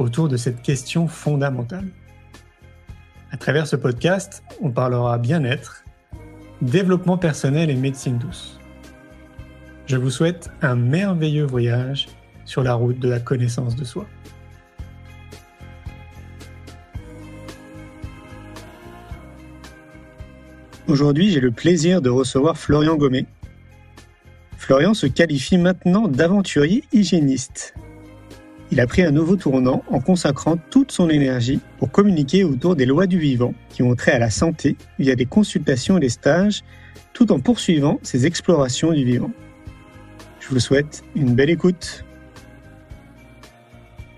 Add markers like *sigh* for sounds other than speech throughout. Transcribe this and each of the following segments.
autour de cette question fondamentale. À travers ce podcast, on parlera bien-être, développement personnel et médecine douce. Je vous souhaite un merveilleux voyage sur la route de la connaissance de soi. Aujourd'hui, j'ai le plaisir de recevoir Florian Gommet. Florian se qualifie maintenant d'aventurier hygiéniste. Il a pris un nouveau tournant en consacrant toute son énergie pour communiquer autour des lois du vivant qui ont trait à la santé via des consultations et des stages, tout en poursuivant ses explorations du vivant. Je vous souhaite une belle écoute.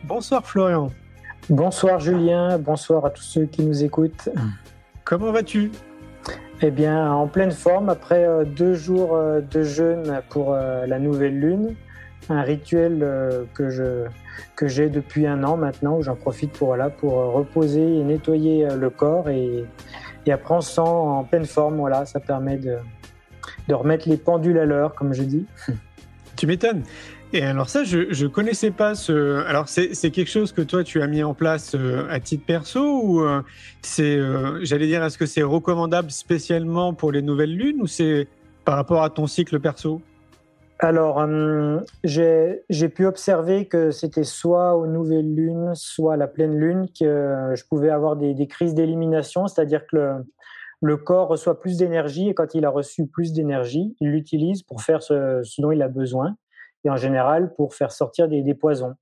Bonsoir Florian. Bonsoir Julien, bonsoir à tous ceux qui nous écoutent. Comment vas-tu? Eh bien, en pleine forme, après euh, deux jours euh, de jeûne pour euh, la nouvelle lune, un rituel que je que j'ai depuis un an maintenant, où j'en profite pour voilà pour reposer et nettoyer le corps et, et après on se sent en pleine forme. Voilà, ça permet de de remettre les pendules à l'heure, comme je dis. *laughs* Tu m'étonnes. Et alors ça, je ne connaissais pas ce. Alors c'est quelque chose que toi tu as mis en place euh, à titre perso ou euh, c'est, euh, j'allais dire, est-ce que c'est recommandable spécialement pour les nouvelles lunes ou c'est par rapport à ton cycle perso? Alors hum, j'ai pu observer que c'était soit aux nouvelles lunes, soit à la pleine lune que je pouvais avoir des, crises d'élimination, c'est-à-dire que le, le corps reçoit plus d'énergie et quand il a reçu plus d'énergie, il l'utilise pour faire ce, ce, dont il a besoin et en général pour faire sortir des, des poisons.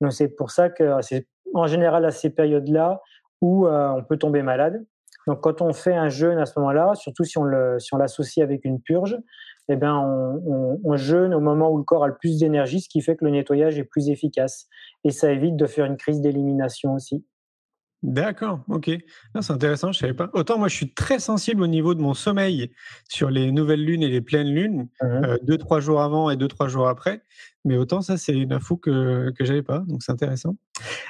Donc c'est pour ça que c'est en général à ces périodes-là où euh, on peut tomber malade. Donc quand on fait un jeûne à ce moment-là, surtout si on le si on l'associe avec une purge, eh bien on, on, on, jeûne au moment où le corps a le plus d'énergie, ce qui fait que le nettoyage est plus efficace et ça évite de faire une crise d'élimination aussi. D'accord, ok. C'est intéressant, je savais pas. Autant moi, je suis très sensible au niveau de mon sommeil sur les nouvelles lunes et les pleines lunes, Mmh euh, deux, trois jours avant et deux, trois jours après. Mais autant ça, c'est une info que, que j'avais pas, donc c'est intéressant.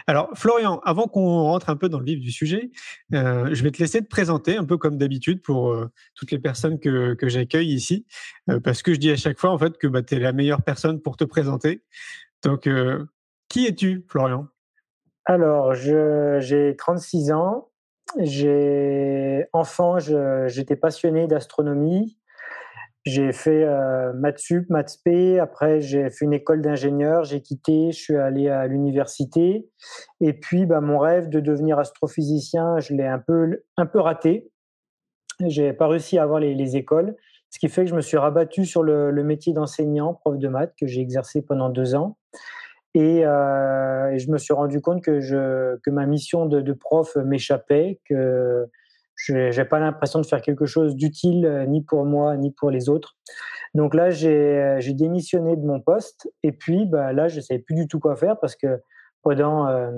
Alors, Florian, avant qu'on rentre un peu dans le vif du sujet, euh, je vais te laisser te présenter, un peu comme d'habitude pour euh, toutes les personnes que, que j'accueille ici, euh, parce que je dis à chaque fois, en fait, que bah, tu es la meilleure personne pour te présenter. Donc, euh, qui es-tu, Florian? Alors, j'ai 36 ans. J'ai enfant, j'étais passionné d'astronomie. J'ai fait euh, maths sup, maths p. Après, j'ai fait une école d'ingénieur. J'ai quitté. Je suis allé à l'université. Et puis, bah, mon rêve de devenir astrophysicien, je l'ai un peu, un peu raté. J'ai pas réussi à avoir les, les, écoles, ce qui fait que je me suis rabattu sur le métier d'enseignant, prof de maths, que j'ai exercé pendant deux ans. Et, euh, et, je me suis rendu compte que, je, que ma mission de, de prof m'échappait, que je n'ai pas l'impression de faire quelque chose d'utile euh, ni pour moi ni pour les autres. Donc là, j'ai démissionné de mon poste et puis bah, là, je ne savais plus du tout quoi faire parce que pendant, euh,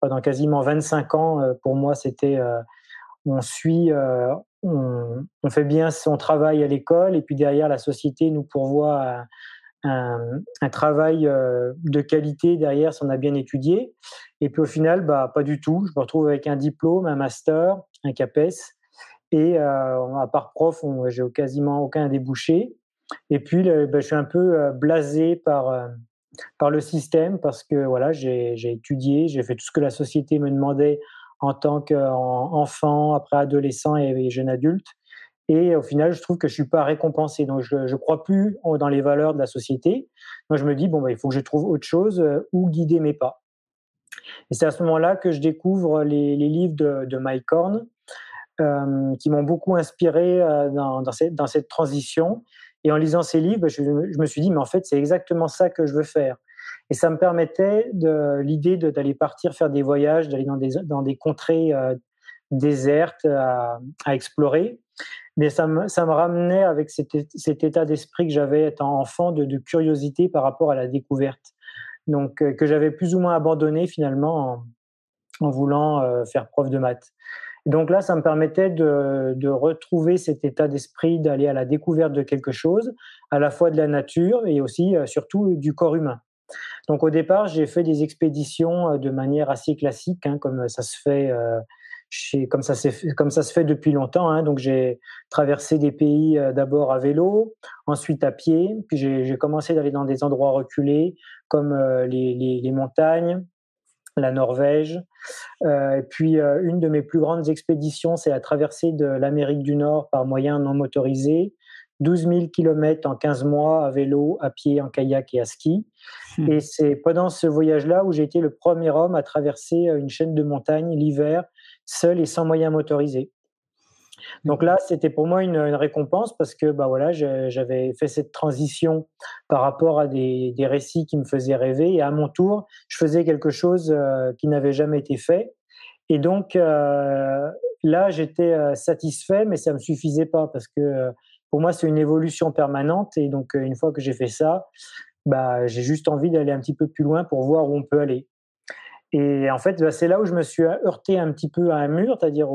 pendant quasiment 25 ans, euh, pour moi, c'était euh, on suit, euh, on, on, fait bien son travail à l'école et puis derrière, la société nous pourvoit à, un, travail euh, de qualité derrière si on a bien étudié. Et puis au final, bah, pas du tout. Je me retrouve avec un diplôme, un master, un CAPES. Et euh, à part prof, j'ai quasiment aucun débouché. Et puis, bah, je suis un peu euh, blasé par, par le système parce que voilà, j'ai étudié, j'ai fait tout ce que la société me demandait en tant qu'enfant, après adolescent et jeune adulte. Et au final, je trouve que je suis pas récompensé. Donc, je ne crois plus dans les valeurs de la société. Moi, je me dis, bon, bah, il faut que je trouve autre chose euh, où guider mes pas. Et c'est à ce moment-là que je découvre les, livres de, de Mike Horn, euh, qui m'ont beaucoup inspiré euh, dans, cette, transition. Et en lisant ces livres, je, je me suis dit, mais en fait, c'est exactement ça que je veux faire. Et ça me permettait l'idée d'aller partir faire des voyages, d'aller dans des, contrées euh, désertes à explorer mais ça me, ça me ramenait avec cet, état d'esprit que j'avais étant enfant de, curiosité par rapport à la découverte. Donc, euh, que j'avais plus ou moins abandonné finalement en voulant faire preuve de maths. donc là, ça me permettait de, retrouver cet état d'esprit, d'aller à la découverte de quelque chose, à la fois de la nature et aussi, surtout, du corps humain. Donc au départ, j'ai fait des expéditions de manière assez classique, hein, comme ça se fait comme ça, comme ça se fait depuis longtemps. Hein. Donc, j'ai traversé des pays euh, d'abord à vélo, ensuite à pied, puis j'ai commencé d'aller dans des endroits reculés comme euh, les, les, montagnes, la Norvège. Euh, et puis, une de mes plus grandes expéditions, c'est la traversée de l'Amérique du Nord par moyen non motorisé. 12 000 km en 15 mois à vélo, à pied, en kayak et à ski. Hmm. Et c'est pendant ce voyage-là où j'ai été le premier homme à traverser une chaîne de montagnes l'hiver seul et sans moyens motorisés. Donc là, c'était pour moi une, récompense parce que bah voilà, j'avais fait cette transition par rapport à des, récits qui me faisaient rêver et à mon tour, je faisais quelque chose euh, qui n'avait jamais été fait. Et donc euh, là, j'étais euh, satisfait, mais ça me suffisait pas parce que pour moi, c'est une évolution permanente. Et donc, une fois que j'ai fait ça, bah, j'ai juste envie d'aller un petit peu plus loin pour voir où on peut aller. Et en fait, bah, c'est là où je me suis heurté un petit peu à un mur, c'est-à-dire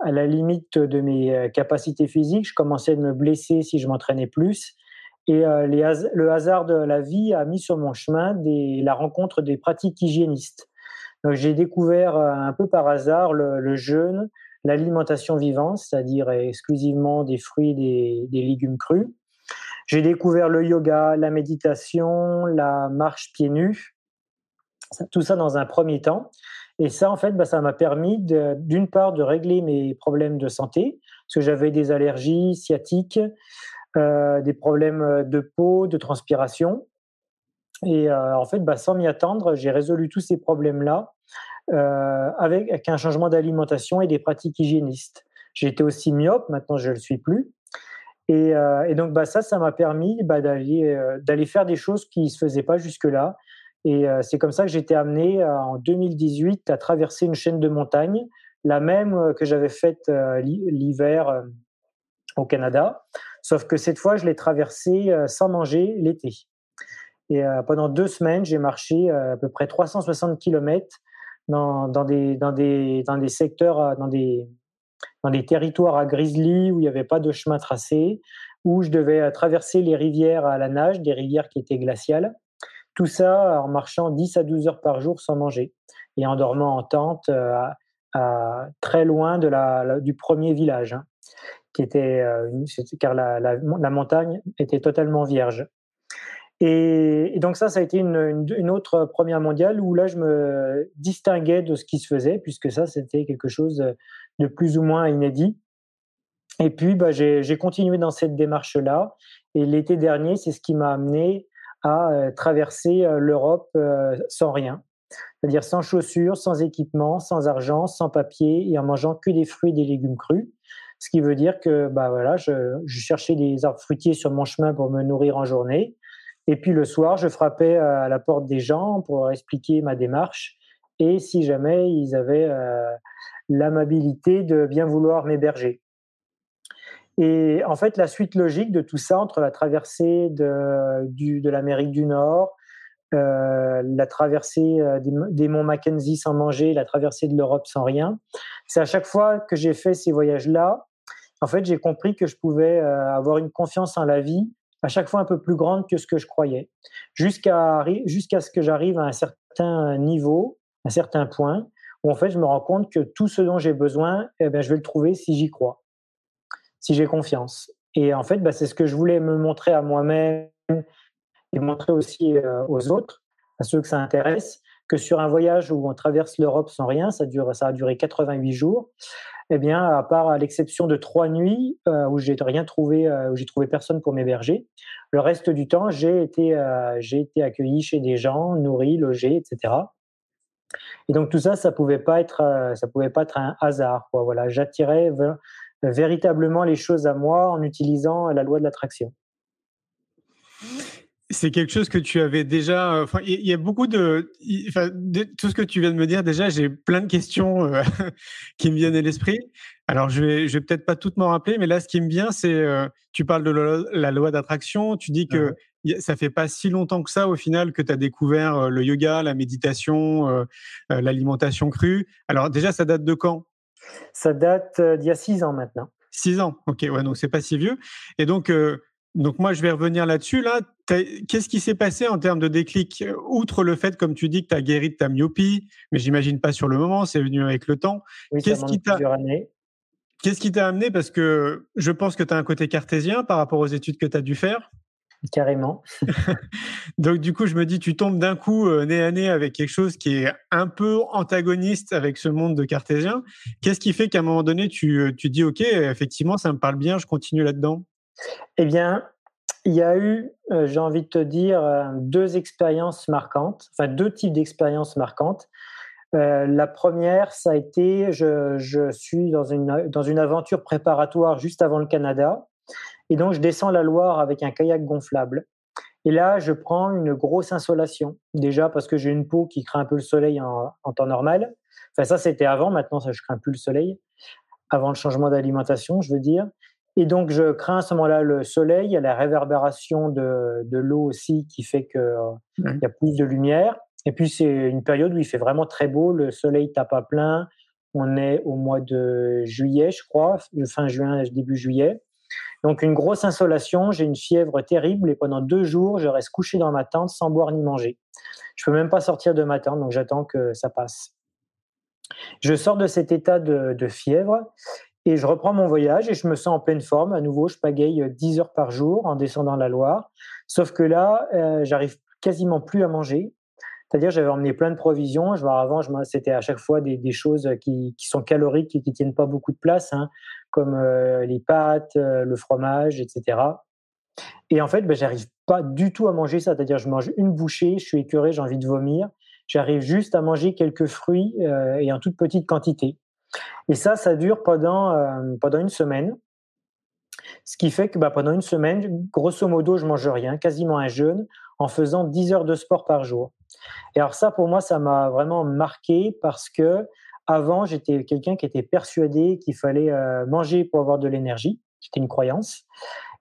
à la limite de mes euh, capacités physiques. Je commençais à me blesser si je m'entraînais plus. Et euh, le hasard de la vie a mis sur mon chemin la rencontre des pratiques hygiénistes. J'ai découvert euh, un peu par hasard le, jeûne, l'alimentation vivante, c'est-à-dire exclusivement des fruits, des, des légumes crus. J'ai découvert le yoga, la méditation, la marche pieds nus tout ça dans un premier temps. Et ça, en fait, bah, ça m'a permis d'une part de régler mes problèmes de santé, parce que j'avais des allergies sciatiques, euh, des problèmes de peau, de transpiration. Et euh, en fait, bah, sans m'y attendre, j'ai résolu tous ces problèmes-là euh, avec, un changement d'alimentation et des pratiques hygiénistes. J'étais aussi myope, maintenant je ne le suis plus. Et, et donc bah, ça, ça m'a permis bah, d'aller faire des choses qui ne se faisaient pas jusque-là, et euh, c'est comme ça que j'ai été amené euh, en 2018 à traverser une chaîne de montagnes, la même euh, que j'avais faite l'hiver au Canada, sauf que cette fois, je l'ai traversée sans manger l'été. Et pendant deux semaines, j'ai marché à peu près 360 km dans, des, secteurs, dans des territoires à grizzly où il n'y avait pas de chemin tracé, où je devais traverser les rivières à la nage, des rivières qui étaient glaciales. Tout ça en marchant 10 à 12 heures par jour sans manger et en dormant en tente euh, très loin de la, du premier village, hein, qui était, euh, car la, la, montagne était totalement vierge. Et, donc ça, ça a été une, une, autre première mondiale où là, je me distinguais de ce qui se faisait, puisque ça, c'était quelque chose de plus ou moins inédit. Et puis, bah, j'ai continué dans cette démarche-là. Et l'été dernier, c'est ce qui m'a amené à euh, traverser euh, l'Europe euh, sans rien, c'est-à-dire sans chaussures, sans équipement, sans argent, sans papier et en mangeant que des fruits et des légumes crus. Ce qui veut dire que bah voilà, je, cherchais des arbres fruitiers sur mon chemin pour me nourrir en journée. Et puis le soir, je frappais à la porte des gens pour expliquer ma démarche. Et si jamais ils avaient l'amabilité de bien vouloir m'héberger. Et en fait, la suite logique de tout ça, entre la traversée de, l'Amérique du Nord, euh, la traversée euh, des, monts Mackenzie sans manger, la traversée de l'Europe sans rien, c'est à chaque fois que j'ai fait ces voyages-là, en fait, j'ai compris que je pouvais euh, avoir une confiance en la vie à chaque fois un peu plus grande que ce que je croyais, jusqu'à jusqu'à ce que j'arrive à un certain niveau, un certain point, où en fait, je me rends compte que tout ce dont j'ai besoin, eh bien, je vais le trouver si j'y crois si j'ai confiance. Et en fait, bah, c'est ce que je voulais me montrer à moi-même et montrer aussi euh, aux autres, à ceux que ça intéresse, que sur un voyage où on traverse l'Europe sans rien, ça, a duré 88 jours, eh bien, à part à l'exception de trois nuits euh, où j'ai rien trouvé, euh, où j'ai trouvé personne pour m'héberger, le reste du temps, j'ai été, j'ai été accueilli chez des gens, nourri, logé, etc. Et donc tout ça, ça pouvait pas être, ça pouvait pas être un hasard. Voilà, j'attirais véritablement les choses à moi en utilisant la loi de l'attraction. c'est quelque chose que tu avais déjà. Enfin, il y, a beaucoup de, enfin, tout ce que tu viens de me dire. Déjà, j'ai plein de questions *laughs* qui me viennent à l'esprit. Alors, je vais, je vais peut-être pas toutes m'en rappeler, mais là, ce qui me vient, c'est, tu parles de la, loi d'attraction. Tu dis que ça fait pas si longtemps que ça, au final, que tu as découvert le yoga, la méditation, l'alimentation crue. Alors, déjà, ça date de quand? Ça date d'il y a six ans maintenant. Six ans, ok, ouais, donc c'est pas si vieux. Et donc, donc moi, je vais revenir là-dessus. Là, qu'est-ce qui s'est passé en termes de déclic Outre le fait, comme tu dis, que tu as guéri de ta myopie, mais j'imagine pas sur le moment, c'est venu avec le temps. qu'est-ce qui t'a Qu'est-ce qui t'a amené? Parce que je pense que tu as un côté cartésien par rapport aux études que tu as dû faire. Carrément. *laughs* Donc du coup, je me dis, tu tombes d'un coup euh, nez à nez avec quelque chose qui est un peu antagoniste avec ce monde de cartésien. Qu'est-ce qui fait qu'à un moment donné, tu, euh, tu dis, OK, effectivement, ça me parle bien, je continue là-dedans? Eh bien, il y a eu, euh, j'ai envie de te dire, euh, deux expériences marquantes, enfin deux types d'expériences marquantes. Euh, la première, ça a été, je, suis dans une, dans une aventure préparatoire juste avant le Canada, et donc je descends la Loire avec un kayak gonflable. Et là, je prends une grosse insolation, déjà parce que j'ai une peau qui craint un peu le soleil en, en temps normal. Enfin, ça, c'était avant, maintenant, ça, je crains plus le soleil, avant le changement d'alimentation, je veux dire. Et donc, je crains à ce moment-là le soleil, il y a la réverbération de, de l'eau aussi qui fait qu'il euh, y a plus de lumière. Et puis, c'est une période où il fait vraiment très beau, le soleil tape à plein. On est au mois de juillet, je crois, fin juin, début juillet. Donc, une grosse insolation, j'ai une fièvre terrible et pendant deux jours, je reste couché dans ma tente sans boire ni manger. Je peux même pas sortir de ma tente, donc j'attends que ça passe. Je sors de cet état de, fièvre et je reprends mon voyage et je me sens en pleine forme. À nouveau, je pagaille 10 heures par jour en descendant la Loire. Sauf que là, euh, j'arrive quasiment plus à manger. C'est-à-dire, j'avais emmené plein de provisions. Je vois, avant, c'était à chaque fois des, choses qui, sont caloriques et qui tiennent pas beaucoup de place, hein, comme euh, les pâtes, euh, le fromage, etc. Et en fait, ben, j'arrive pas du tout à manger ça. C'est-à-dire, je mange une bouchée, je suis écœuré, j'ai envie de vomir. J'arrive juste à manger quelques fruits et en toute petite quantité. Et ça, ça dure pendant, euh, pendant une semaine. Ce qui fait que bah, pendant une semaine, grosso modo, je mange rien, quasiment un jeûne, en faisant 10 heures de sport par jour. Et alors ça, pour moi, ça m'a vraiment marqué parce que avant, j'étais quelqu'un qui était persuadé qu'il fallait euh, manger pour avoir de l'énergie. C'était une croyance.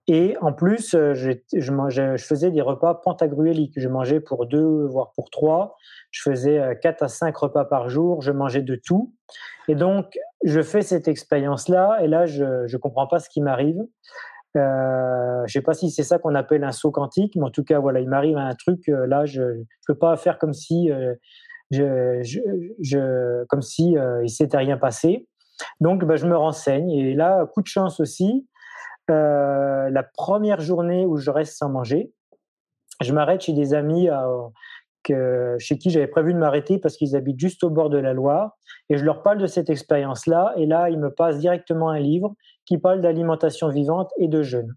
Et en plus, euh, je, faisais des repas pentagruéliques. Je mangeais pour deux, voire pour trois. Je faisais quatre à cinq repas par jour. Je mangeais de tout. Et donc, je fais cette expérience-là, et là, je ne comprends pas ce qui m'arrive. Euh, je sais pas si c'est ça qu'on appelle un saut quantique, mais en tout cas, voilà, il m'arrive un truc. Euh, là, je ne peux pas faire comme si, euh, je, comme si il s'était rien passé. Donc, bah, je me renseigne. Et là, coup de chance aussi. la première journée où je reste sans manger, je m'arrête chez des amis chez qui j'avais prévu de m'arrêter parce qu'ils habitent juste au bord de la Loire. Et je leur parle de cette expérience-là. Et là, ils me passent directement un livre qui parle d'alimentation vivante et de jeûne.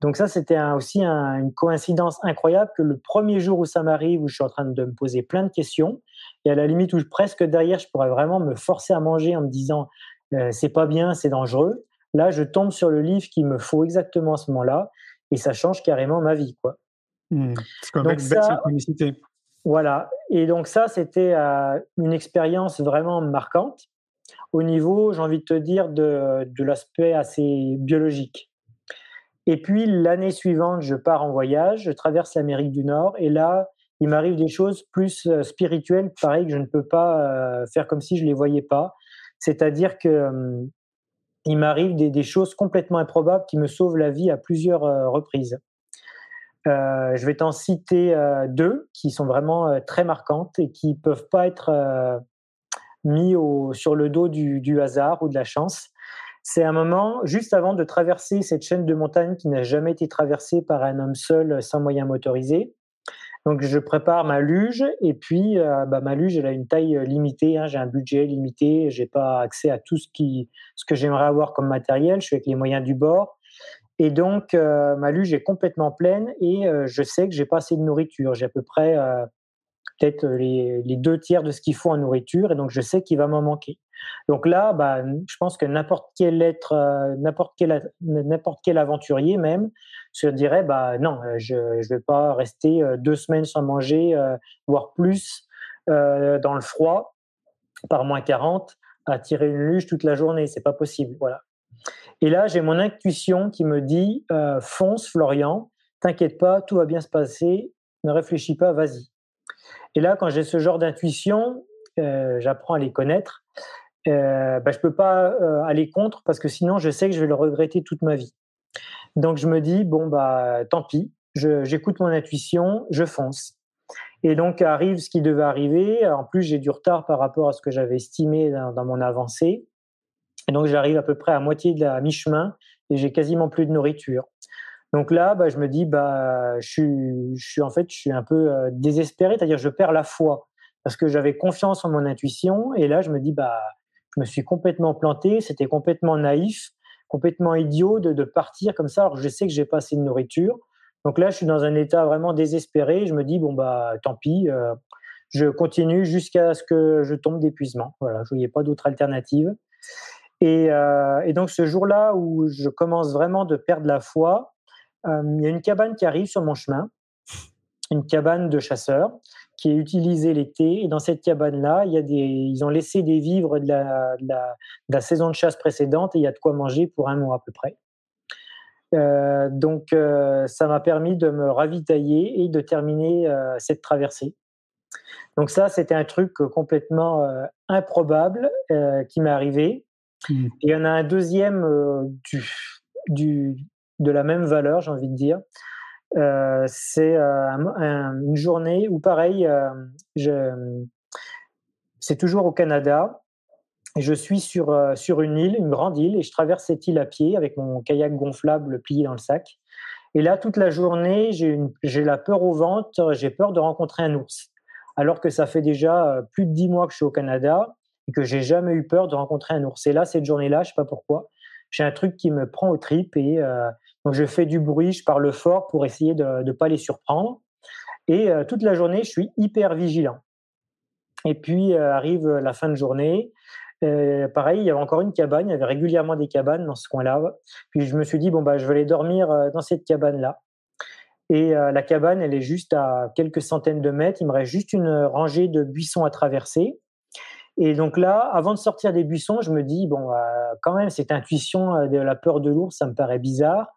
Donc ça, c'était aussi une coïncidence incroyable que le premier jour où ça m'arrive, où je suis en train de me poser plein de questions, et à la limite où presque derrière, je pourrais vraiment me forcer à manger en me disant euh, c'est pas bien, c'est dangereux. Là, je tombe sur le livre qu'il me faut exactement à ce moment-là, et ça change carrément ma vie, quoi. Mmh. C'est comme une belle synchronicité. Voilà. Et donc ça, c'était euh, une expérience vraiment marquante au niveau, j'ai envie de te dire, de, de l'aspect assez biologique. Et puis l'année suivante, je pars en voyage, je traverse l'Amérique du Nord, et là, il m'arrive des choses plus euh, spirituelles, pareil, que je ne peux pas euh, faire comme si je ne les voyais pas. C'est-à-dire que hum, il m'arrive des, des, choses complètement improbables qui me sauvent la vie à plusieurs reprises. Euh, je vais t'en citer deux qui sont vraiment très marquantes et qui peuvent pas être mis sur le dos du, hasard ou de la chance. C'est un moment juste avant de traverser cette chaîne de montagne qui n'a jamais été traversée par un homme seul sans moyen motorisé. Donc je prépare ma luge et puis bah, ma luge elle a une taille limitée, hein, j'ai un budget limité, j'ai pas accès à tout ce que j'aimerais avoir comme matériel. Je suis avec les moyens du bord. Et donc, euh, ma luge est complètement pleine et euh, je sais que j'ai pas assez de nourriture. J'ai à peu près euh, peut-être les, les, deux tiers de ce qu'il faut en nourriture et donc je sais qu'il va m'en manquer. Donc là, bah, je pense que n'importe quel être, euh, n'importe quel, aventurier même, se dirait, bah non, je ne vais pas rester deux semaines sans manger, voire plus, dans le froid, par moins 40, à tirer une luge toute la journée. C'est pas possible. Voilà. Et là, j'ai mon intuition qui me dit, fonce, Florian, t'inquiète pas, tout va bien se passer, ne réfléchis pas, vas-y. Et là, quand j'ai ce genre d'intuition, euh, j'apprends à les connaître. Euh, bah, je peux pas euh, aller contre parce que sinon, je sais que je vais le regretter toute ma vie. Donc, je me dis bon bah tant pis, j'écoute mon intuition, je fonce. Et donc arrive ce qui devait arriver. En plus, j'ai du retard par rapport à ce que j'avais estimé dans, dans, mon avancée. Et donc, j'arrive à peu près à moitié de la mi-chemin et j'ai quasiment plus de nourriture. Donc là, bah, je me dis, bah, je suis, je suis en fait, je suis un peu euh, désespéré, c'est-à-dire je perds la foi parce que j'avais confiance en mon intuition et là, je me dis, bah, je me suis complètement planté, c'était complètement naïf, complètement idiot de, partir comme ça alors je sais que j'ai pas assez de nourriture. Donc là, je suis dans un état vraiment désespéré. Je me dis, bon, bah, tant pis, euh, je continue jusqu'à ce que je tombe d'épuisement. Voilà, je voyais pas d'autre alternative. Et, euh, et, donc ce jour-là où je commence vraiment de perdre la foi, il y a une cabane qui arrive sur mon chemin, une cabane de chasseurs qui est utilisée l'été. Et dans cette cabane-là, il y a des, ils ont laissé des vivres de la, de, la, saison de chasse précédente et il y a de quoi manger pour un mois à peu près. Euh, donc, euh, ça m'a permis de me ravitailler et de terminer euh, cette traversée. Donc ça, c'était un truc complètement improbable qui m'est arrivé. Mmh. Et il y en a un deuxième du, du, de la même valeur, j'ai envie de dire. Euh, c'est euh, une journée où, pareil, euh, c'est toujours au Canada. Je suis sur, sur une île, une grande île, et je traverse cette île à pied avec mon kayak gonflable plié dans le sac. Et là, toute la journée, j'ai la peur au ventre, j'ai peur de rencontrer un ours. Alors que ça fait déjà plus de dix mois que je suis au Canada et que j'ai jamais eu peur de rencontrer un ours. Et là, cette journée-là, je sais pas pourquoi, j'ai un truc qui me prend aux tripes et donc je fais du bruit, je parle fort pour essayer de ne pas les surprendre. Et euh, toute la journée, je suis hyper vigilant. Et puis euh, arrive la fin de journée. Euh, pareil, il y avait encore une cabane, il y avait régulièrement des cabanes dans ce coin-là. Puis je me suis dit, bon, bah, je vais aller dormir dans cette cabane-là. Et la cabane, elle est juste à quelques centaines de mètres. Il me reste juste une rangée de buissons à traverser. Et donc là, avant de sortir des buissons, je me dis, bon, quand même, cette intuition de la peur de l'ours, ça me paraît bizarre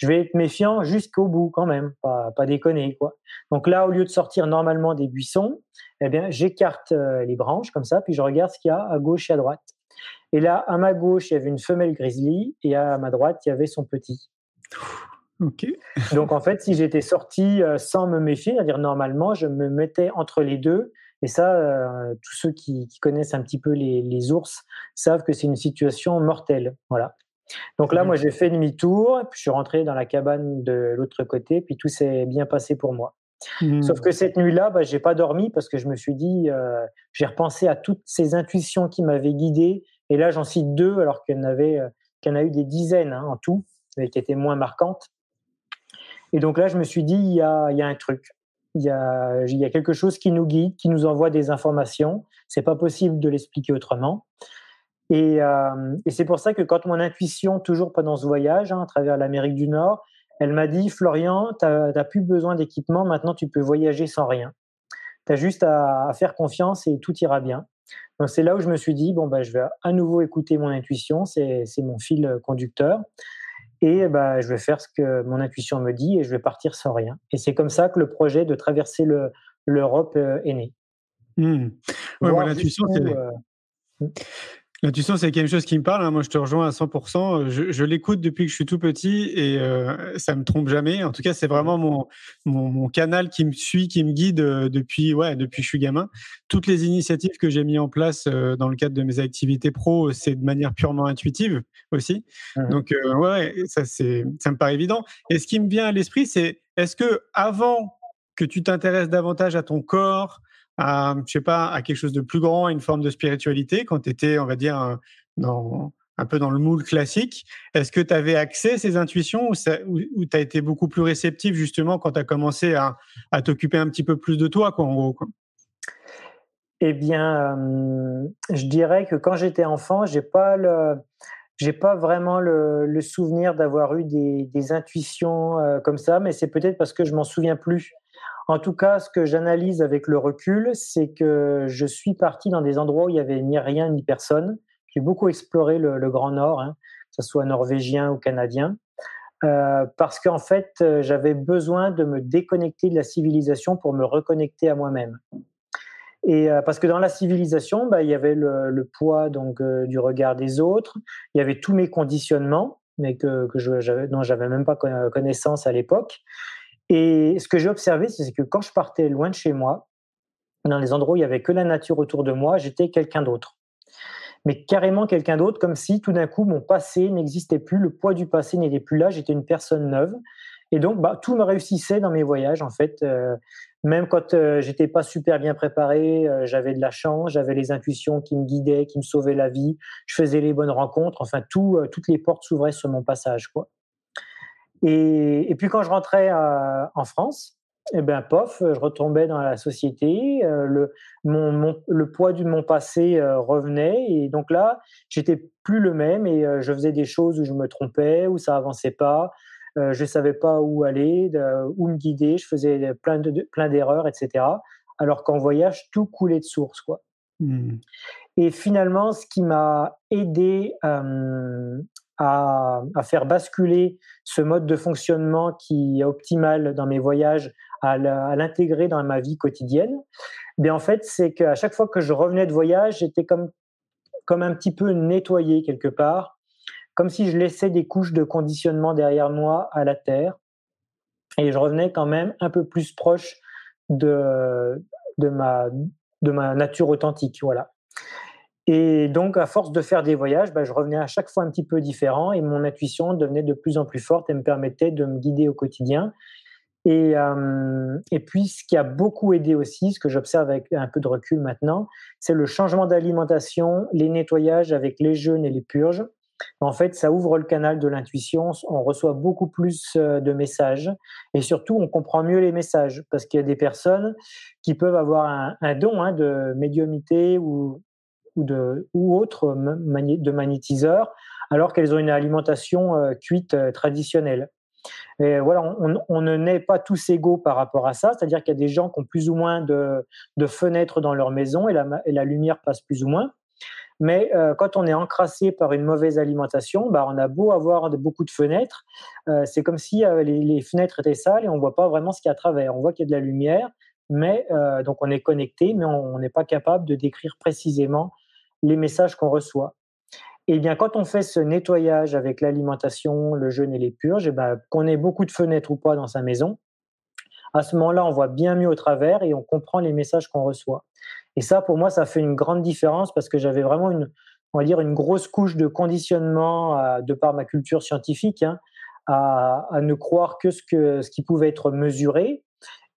je vais être méfiant jusqu'au bout quand même, pas, pas, déconner quoi. Donc là, au lieu de sortir normalement des buissons, eh bien, j'écarte euh, les branches comme ça, puis je regarde ce qu'il y a à gauche et à droite. Et là, à ma gauche, il y avait une femelle grizzly, et à ma droite, il y avait son petit. Ok. *laughs* Donc en fait, si j'étais sorti euh, sans me méfier, c'est-à-dire normalement, je me mettais entre les deux. Et ça, euh, tous ceux qui, qui, connaissent un petit peu les, les ours savent que c'est une situation mortelle. Voilà. Donc là, moi, j'ai fait demi-tour, puis je suis rentré dans la cabane de l'autre côté, puis tout s'est bien passé pour moi. Mmh. Sauf que cette nuit-là, bah, j'ai pas dormi parce que je me suis dit, euh, j'ai repensé à toutes ces intuitions qui m'avaient guidé. Et là, j'en cite deux, alors qu'il y en avait, euh, qu'il y en a eu des dizaines hein, en tout, mais qui étaient moins marquantes. Et donc là, je me suis dit, il y a, y a un truc. Il y a, il y a quelque chose qui nous guide, qui nous envoie des informations. C'est pas possible de l'expliquer autrement. Euh, et, c'est pour ça que quand mon intuition, toujours pendant ce voyage, hein, à travers l'Amérique du Nord, elle m'a dit, Florian, tu n'as plus besoin d'équipement, maintenant tu peux voyager sans rien. Tu as juste à, faire confiance et tout ira bien. Donc c'est là où je me suis dit, bon, bah, je vais à nouveau écouter mon intuition, c'est mon fil conducteur. Et bah, je vais faire ce que mon intuition me dit et je vais partir sans rien. Et c'est comme ça que le projet de traverser l'Europe euh, est né. Mmh. Ouais, mon intuition, c'est... Euh, L'intuition, c'est quelque chose qui me parle. Hein. Moi, je te rejoins à 100%. Je, je l'écoute depuis que je suis tout petit et euh, ça me trompe jamais. En tout cas, c'est vraiment mon, mon, mon, canal qui me suit, qui me guide euh, depuis, ouais, depuis que je suis gamin. Toutes les initiatives que j'ai mis en place euh, dans le cadre de mes activités pro, c'est de manière purement intuitive aussi. Mmh. Donc, euh, ouais, ça, c'est, ça me paraît évident. Et ce qui me vient à l'esprit, c'est est-ce que avant que tu t'intéresses davantage à ton corps, à, je sais pas, à quelque chose de plus grand, à une forme de spiritualité, quand tu étais, on va dire, dans, un peu dans le moule classique. Est-ce que tu avais accès à ces intuitions ou, tu as été beaucoup plus réceptif justement quand tu as commencé à, t'occuper un petit peu plus de toi, quoi, en gros eh bien, euh, je dirais que quand j'étais enfant, j'ai pas j'ai pas vraiment le, souvenir d'avoir eu des, des intuitions euh, comme ça, mais c'est peut-être parce que je m'en souviens plus. En tout cas, ce que j'analyse avec le recul, c'est que je suis parti dans des endroits où il y avait ni rien ni personne. J'ai beaucoup exploré le, Grand Nord, hein, que ce soit norvégien ou canadien, euh, parce qu'en fait, euh, j'avais besoin de me déconnecter de la civilisation pour me reconnecter à moi-même. Et euh, parce que dans la civilisation, bah, il y avait le, poids donc du regard des autres, il y avait tous mes conditionnements, mais que, que je, dont j'avais même pas connaissance à l'époque. Et ce que j'ai observé, c'est que quand je partais loin de chez moi, dans les endroits où il y avait que la nature autour de moi, j'étais quelqu'un d'autre. Mais carrément quelqu'un d'autre, comme si tout d'un coup mon passé n'existait plus, le poids du passé n'était plus là, j'étais une personne neuve. Et donc, bah, tout me réussissait dans mes voyages, en fait. Euh, même quand euh, j'étais pas super bien préparé, euh, j'avais de la chance, j'avais les intuitions qui me guidaient, qui me sauvaient la vie, je faisais les bonnes rencontres, enfin euh, toutes les portes s'ouvraient sur mon passage, quoi. Et, et puis quand je rentrais en France, eh ben pof, je retombais dans la société, le, mon, mon, le poids de mon passé revenait et donc là, j'étais plus le même et je faisais des choses où je me trompais, où ça avançait pas, euh, je savais pas où aller, de, où me guider, je faisais plein de, plein d'erreurs, etc. Alors qu'en voyage, tout coulait de source, quoi. Mmh. Et finalement, ce qui m'a aidé euh, à, faire basculer ce mode de fonctionnement qui est optimal dans mes voyages, à l'intégrer dans ma vie quotidienne, bien en fait, c'est qu'à chaque fois que je revenais de voyage, j'étais comme comme un petit peu nettoyé quelque part comme si je laissais des couches de conditionnement derrière moi à la terre. Et je revenais quand même un peu plus proche de, de, ma, de ma nature authentique. Voilà. Et donc, à force de faire des voyages, bah, je revenais à chaque fois un petit peu différent et mon intuition devenait de plus en plus forte et me permettait de me guider au quotidien. Et, euh, et puis, ce qui a beaucoup aidé aussi, ce que j'observe avec un peu de recul maintenant, c'est le changement d'alimentation, les nettoyages avec les jeûnes et les purges. En fait, ça ouvre le canal de l'intuition, on reçoit beaucoup plus euh, de messages et surtout on comprend mieux les messages parce qu'il y a des personnes qui peuvent avoir un, un don hein, de médiumité ou, ou, de, ou autre de magnétiseur alors qu'elles ont une alimentation euh, cuite euh, traditionnelle. Et voilà, on, ne naît pas tous égaux par rapport à ça, c'est-à-dire qu'il y a des gens qui ont plus ou moins de, de fenêtres dans leur maison et la, et la lumière passe plus ou moins. Mais euh, quand on est encrassé par une mauvaise alimentation, bah, on a beau avoir beaucoup de fenêtres, euh, c'est comme si euh, les, fenêtres étaient sales et on voit pas vraiment ce qu'il y a à travers. On voit qu'il y a de la lumière, mais euh, donc on est connecté, mais on n'est pas capable de décrire précisément les messages qu'on reçoit. Et bien, quand on fait ce nettoyage avec l'alimentation, le jeûne et les purges, et ben, qu'on ait beaucoup de fenêtres ou pas dans sa maison, à ce moment-là, on voit bien mieux au travers et on comprend les messages qu'on reçoit. Et ça, pour moi, ça fait une grande différence parce que j'avais vraiment une, on va dire, une grosse couche de conditionnement à, de par ma culture scientifique, hein, à, à, ne croire que ce, que ce qui pouvait être mesuré.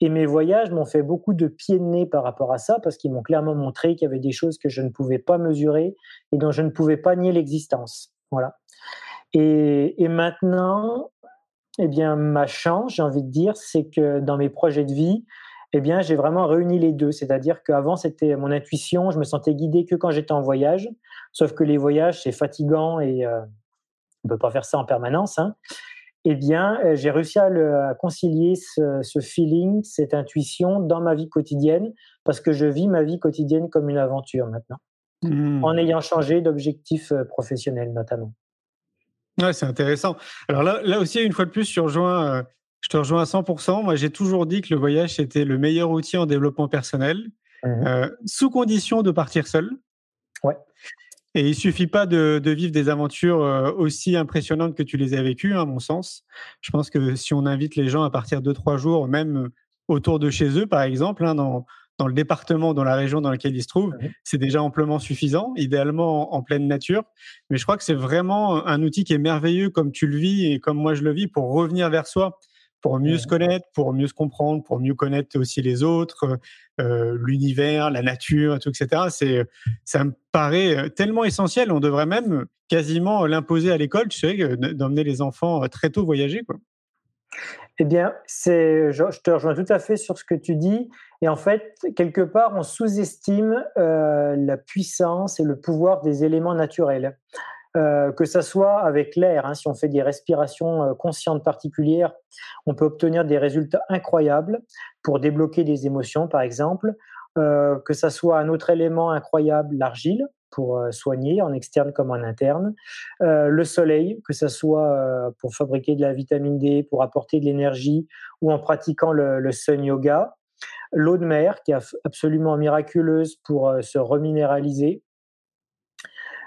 Et mes voyages m'ont fait beaucoup de pieds de nez par rapport à ça parce qu'ils m'ont clairement montré qu'il y avait des choses que je ne pouvais pas mesurer et dont je ne pouvais pas nier l'existence. Voilà. Et, et maintenant, eh bien, ma chance, j'ai envie de dire, c'est que dans mes projets de vie, eh bien, j'ai vraiment réuni les deux. C'est-à-dire qu'avant, c'était mon intuition, je me sentais guidé que quand j'étais en voyage. Sauf que les voyages, c'est fatigant et euh, on peut pas faire ça en permanence. Hein. Eh bien, euh, j'ai réussi à, le, à concilier ce, ce, feeling, cette intuition dans ma vie quotidienne, parce que je vis ma vie quotidienne comme une aventure maintenant, mmh. en ayant changé d'objectif euh, professionnel notamment. Ouais, c'est intéressant. Alors là, là aussi, une fois de plus, je rejoins euh, je te rejoins à 100%. Moi, j'ai toujours dit que le voyage, c'était le meilleur outil en développement personnel, mmh. euh, sous condition de partir seul. Ouais. Et il suffit pas de, de vivre des aventures euh, aussi impressionnantes que tu les as vécues, hein, à mon sens. Je pense que si on invite les gens à partir de trois jours, même autour de chez eux, par exemple, hein, dans, dans le département, dans la région dans laquelle ils se trouvent, mmh. c'est déjà amplement suffisant, idéalement en, en, pleine nature. Mais je crois que c'est vraiment un outil qui est merveilleux comme tu le vis et comme moi je le vis pour revenir vers soi pour mieux se connaître, pour mieux se comprendre, pour mieux connaître aussi les autres, euh, l'univers, la nature, tout, etc. C'est, ça me paraît euh, tellement essentiel. On devrait même quasiment l'imposer à l'école, tu sais, d'emmener les enfants euh, très tôt voyager, quoi. Eh bien, c'est, je te rejoins tout à fait sur ce que tu dis. Et en fait, quelque part, on sous-estime euh, la puissance et le pouvoir des éléments naturels. Euh, que ça soit avec l'air, hein, si on fait des respirations euh, conscientes particulières, on peut obtenir des résultats incroyables pour débloquer des émotions, par exemple. Euh, que ça soit un autre élément incroyable, l'argile, pour euh, soigner en externe comme en interne. Euh, le soleil, que ce soit pour fabriquer de la vitamine D, pour apporter de l'énergie, ou en pratiquant le, sun yoga. L'eau de mer, qui est absolument miraculeuse pour se reminéraliser.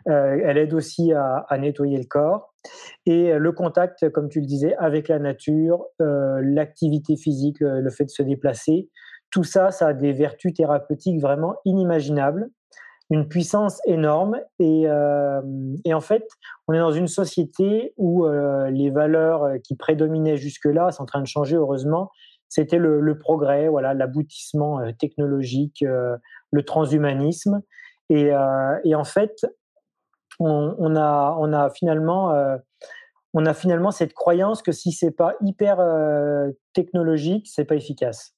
elle aide aussi à, nettoyer le corps. Et le contact, comme tu le disais, avec la nature, l'activité physique, le, fait de se déplacer, tout ça, ça a des vertus thérapeutiques vraiment inimaginables une puissance énorme. Et, euh, en fait, on est dans une société où euh, les valeurs euh, qui prédominaient jusque-là sont en train de changer, heureusement. C'était le, progrès, voilà, l'aboutissement euh, technologique, euh, le transhumanisme. Euh, et, en fait, on, on, a, finalement cette croyance que si c'est pas hyper technologique, c'est pas efficace.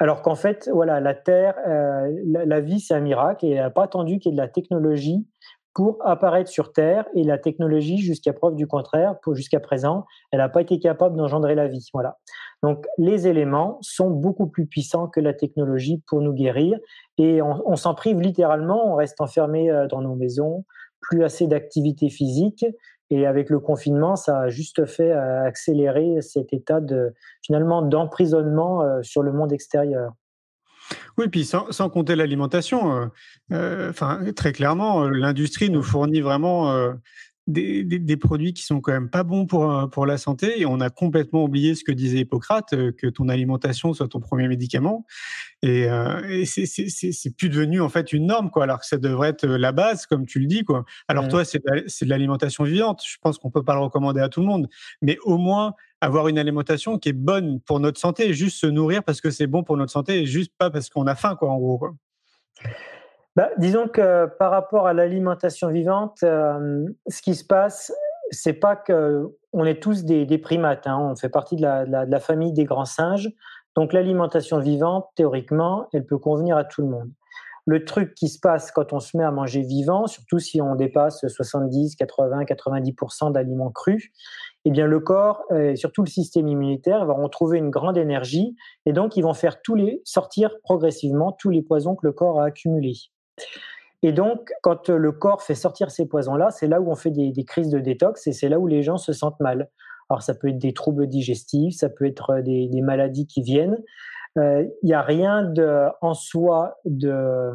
Alors qu'en fait, voilà, la Terre, euh, la, la, vie, c'est un miracle et elle n'a pas attendu qu'il y ait de la technologie pour apparaître sur Terre. Et la technologie, jusqu'à preuve du contraire, jusqu'à présent, elle n'a pas été capable d'engendrer la vie. Voilà. Donc, les éléments sont beaucoup plus puissants que la technologie pour nous guérir. Et on, s'en prive littéralement. On reste enfermé euh, dans nos maisons, plus assez d'activité physique. Et avec le confinement, ça a juste fait euh, accélérer cet état de finalement d'emprisonnement euh, sur le monde extérieur. Oui, puis sans, sans compter l'alimentation, euh, enfin très clairement, l'industrie nous fournit vraiment des, des, des, produits qui sont quand même pas bons pour, euh, pour la santé et on a complètement oublié ce que disait Hippocrate, euh, que ton alimentation soit ton premier médicament. Et, euh, et c'est plus devenu en fait une norme, quoi, alors que ça devrait être la base, comme tu le dis. Quoi. Alors ouais. toi, c'est de l'alimentation vivante. Je pense qu'on peut pas le recommander à tout le monde, mais au moins avoir une alimentation qui est bonne pour notre santé, juste se nourrir parce que c'est bon pour notre santé et juste pas parce qu'on a faim, quoi, en gros. Bah, disons que par rapport à l'alimentation vivante, euh, ce qui se passe, c'est pas que on est tous des, primates. Hein, on fait partie de la, famille des grands singes. Donc l'alimentation vivante, théoriquement, elle peut convenir à tout le monde. Le truc qui se passe quand on se met à manger vivant, surtout si on dépasse 70, 80, 90% d'aliments crus, eh bien le corps et surtout le système immunitaire vont retrouver une grande énergie et donc ils vont faire sortir progressivement tous les poisons que le corps a accumulés. Et donc, quand le corps fait sortir ces poisons-là, c'est là où on fait des, crises de détox et c'est là où les gens se sentent mal. Alors, ça peut être des troubles digestifs, ça peut être des, des maladies qui viennent. Il euh, n'y a rien en soi de,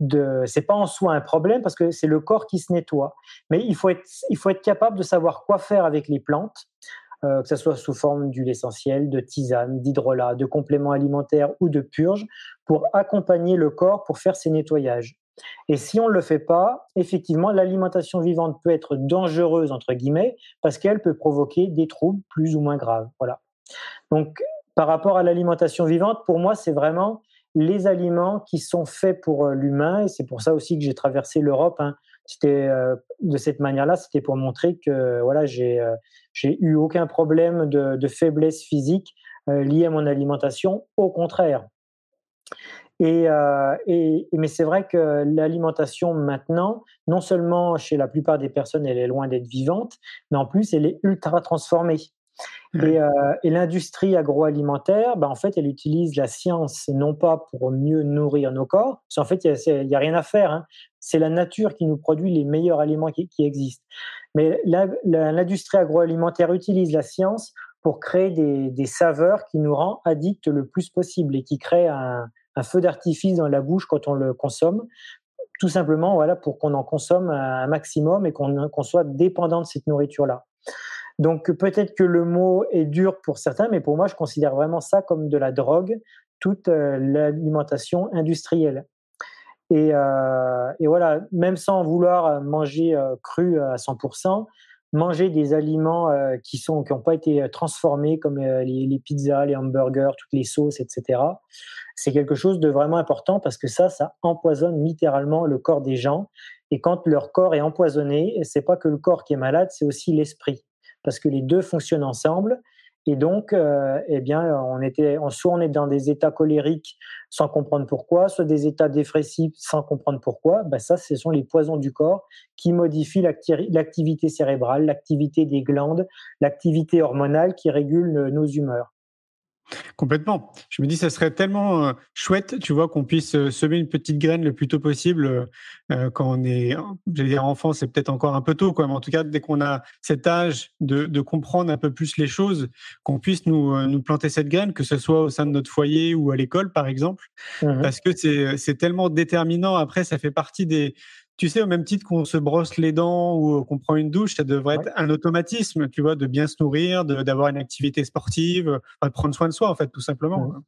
de c'est pas en soi un problème parce que c'est le corps qui se nettoie. Mais il faut être, capable de savoir quoi faire avec les plantes euh, que ce soit sous forme d'huile essentielle, de tisane, d'hydrolat, de compléments alimentaires ou de purge, pour accompagner le corps pour faire ses nettoyages. Et si on ne le fait pas, effectivement, l'alimentation vivante peut être dangereuse, entre guillemets, parce qu'elle peut provoquer des troubles plus ou moins graves. Voilà. Donc, par rapport à l'alimentation vivante, pour moi, c'est vraiment les aliments qui sont faits pour euh, l'humain, et c'est pour ça aussi que j'ai traversé l'Europe. Hein. C'était euh, de cette manière-là, c'était pour montrer que voilà, j'ai euh, eu aucun problème de, faiblesse physique euh, liée à mon alimentation, au contraire. Et, et, mais c'est vrai que l'alimentation maintenant, non seulement chez la plupart des personnes, elle est loin d'être vivante, mais en plus, elle est ultra transformée. Mmh. Et, euh, et l'industrie agroalimentaire, ben en fait, elle utilise la science non pas pour mieux nourrir nos corps, parce qu'en fait, il n'y a, a, rien à faire. Hein. C'est la nature qui nous produit les meilleurs aliments qui, qui existent. Mais l'industrie agroalimentaire utilise la science pour créer des, des, saveurs qui nous rendent addicts le plus possible et qui créent un, un feu d'artifice dans la bouche quand on le consomme, tout simplement voilà, pour qu'on en consomme un maximum et qu'on qu soit dépendant de cette nourriture-là. Donc peut-être que le mot est dur pour certains, mais pour moi, je considère vraiment ça comme de la drogue, toute euh, l'alimentation industrielle. Et, euh, et, voilà, même sans vouloir manger euh, cru à 100%, manger des aliments qui sont qui n'ont pas été transformés comme les, les, pizzas, les hamburgers, toutes les sauces, etc. C'est quelque chose de vraiment important parce que ça, ça empoisonne littéralement le corps des gens. Et quand leur corps est empoisonné, c'est pas que le corps qui est malade, c'est aussi l'esprit parce que les deux fonctionnent ensemble. Et donc, euh, eh bien, on était, soit on est dans des états colériques sans comprendre pourquoi, soit des états dépressifs sans comprendre pourquoi. Ben ça, ce sont les poisons du corps qui modifient l'activité cérébrale, l'activité des glandes, l'activité hormonale qui régule nos humeurs. Complètement. Je me dis, ça serait tellement euh, chouette, tu vois, qu'on puisse euh, semer une petite graine le plus tôt possible euh, quand on est, j'allais dire enfant, c'est peut-être encore un peu tôt, quoi, mais en tout cas, dès qu'on a cet âge de, comprendre un peu plus les choses, qu'on puisse nous, nous planter cette graine, que ce soit au sein de notre foyer ou à l'école, par exemple, mmh parce que c'est tellement déterminant. Après, ça fait partie des, tu sais, au même titre qu'on se brosse les dents ou qu'on prend une douche, ça devrait être un automatisme, tu vois, de bien se nourrir, d'avoir une activité sportive, de prendre soin de soi, en fait, tout simplement. Mmh.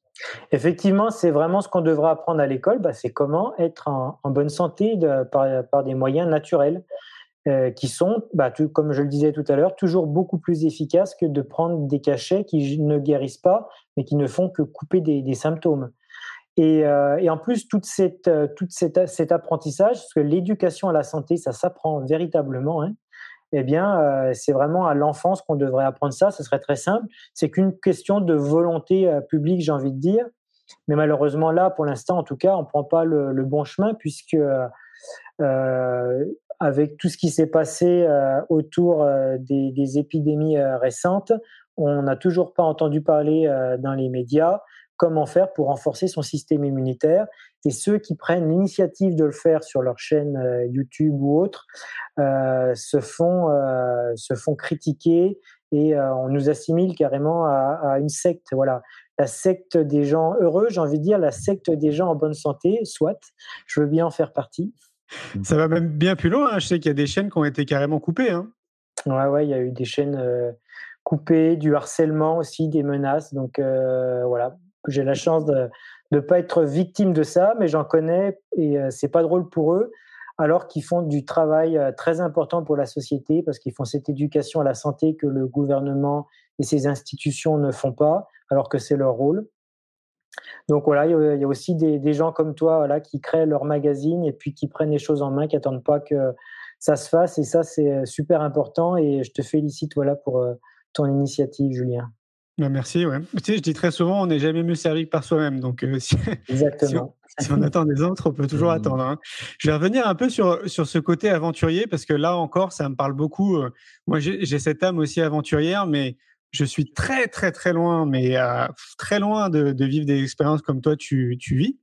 Effectivement, c'est vraiment ce qu'on devrait apprendre à l'école, bah, c'est comment être en, bonne santé par, des moyens naturels. Euh, qui sont, bah, comme je le disais tout à l'heure, toujours beaucoup plus efficaces que de prendre des cachets qui ne guérissent pas, mais qui ne font que couper des symptômes. Euh, et, en plus, toute cette, euh, toute cet apprentissage, parce que l'éducation à la santé, ça s'apprend véritablement, hein, eh bien, euh, c'est vraiment à l'enfance qu'on devrait apprendre ça. Ce serait très simple. C'est qu'une question de volonté publique, j'ai envie de dire. Mais malheureusement, là, pour l'instant, en tout cas, on ne prend pas le, bon chemin, puisque avec tout ce qui s'est passé autour des, épidémies récentes, on n'a toujours pas entendu parler dans les médias comment faire pour renforcer son système immunitaire. Et ceux qui prennent l'initiative de le faire sur leur chaîne euh, YouTube ou autre euh, se, font, euh, se font critiquer et on nous assimile carrément à, une secte. Voilà, la secte des gens heureux, j'ai envie de dire la secte des gens en bonne santé, soit. Je veux bien en faire partie. Ça va même bien plus loin. Hein. Je sais qu'il y a des chaînes qui ont été carrément coupées. Hein. Ouais, ouais, il y a eu des chaînes coupées, du harcèlement aussi, des menaces. Donc voilà, j'ai la chance de ne pas être victime de ça, mais j'en connais et euh, c'est pas drôle pour eux, alors qu'ils font du travail euh, très important pour la société parce qu'ils font cette éducation à la santé que le gouvernement et ses institutions ne font pas, alors que c'est leur rôle. Donc voilà, il y a aussi des, gens comme toi voilà, qui créent leur magazine et puis qui prennent les choses en main, qui attendent pas que ça se fasse. Et ça, c'est euh, super important. Et je te félicite voilà, pour ton initiative, Julien. Bah, merci, ouais. Tu sais, je dis très souvent, on n'est jamais mieux servi que par soi-même. Donc, euh, *laughs* si, Exactement. Si, on, attend des autres, on peut toujours mmh. attendre. Hein. Je vais revenir un peu sur, sur ce côté aventurier, parce que là encore, ça me parle beaucoup. Euh, moi, j'ai cette âme aussi aventurière, mais je suis très, très, très loin, mais très loin de, de, vivre des expériences comme toi, tu, tu vis.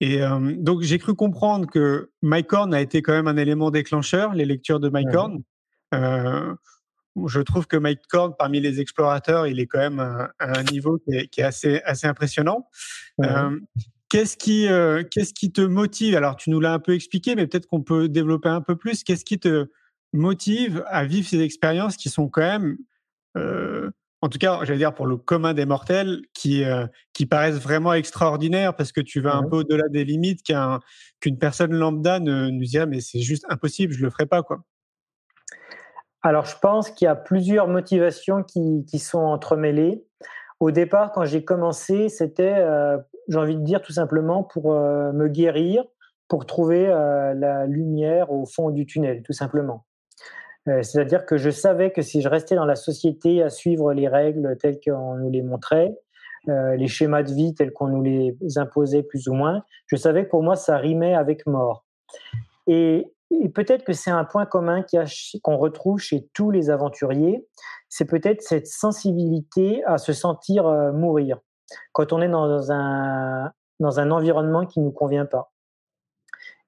Et euh, donc, j'ai cru comprendre que Mike Horn a été quand même un élément déclencheur, les lectures de Mike Horn je trouve que Mike Cord, parmi les explorateurs, il est quand même à, un niveau qui est, assez, assez impressionnant. Euh, qu'est-ce qui, euh, qu'est-ce qui te motive? Alors, tu nous l'as un peu expliqué, mais peut-être qu'on peut développer un peu plus. Qu'est-ce qui te motive à vivre ces expériences qui sont quand même, euh, en tout cas, j'allais dire pour le commun des mortels, qui, qui paraissent vraiment extraordinaires? Parce que tu vas un peu au-delà des limites qu'une personne lambda ne nous dirait, mais c'est juste impossible, je le ferai pas, quoi. Alors, je pense qu'il y a plusieurs motivations qui, sont entremêlées. Au départ, quand j'ai commencé, c'était, euh, j'ai envie de dire tout simplement, pour euh, me guérir, pour trouver euh, la lumière au fond du tunnel, tout simplement. C'est-à-dire que je savais que si je restais dans la société à suivre les règles telles qu'on nous les montrait, les schémas de vie tels qu'on nous les imposait plus ou moins, je savais que pour moi, ça rimait avec mort. Et et peut-être que c'est un point commun qu'on retrouve chez tous les aventuriers, c'est peut-être cette sensibilité à se sentir euh, mourir quand on est dans un, dans un environnement qui ne nous convient pas.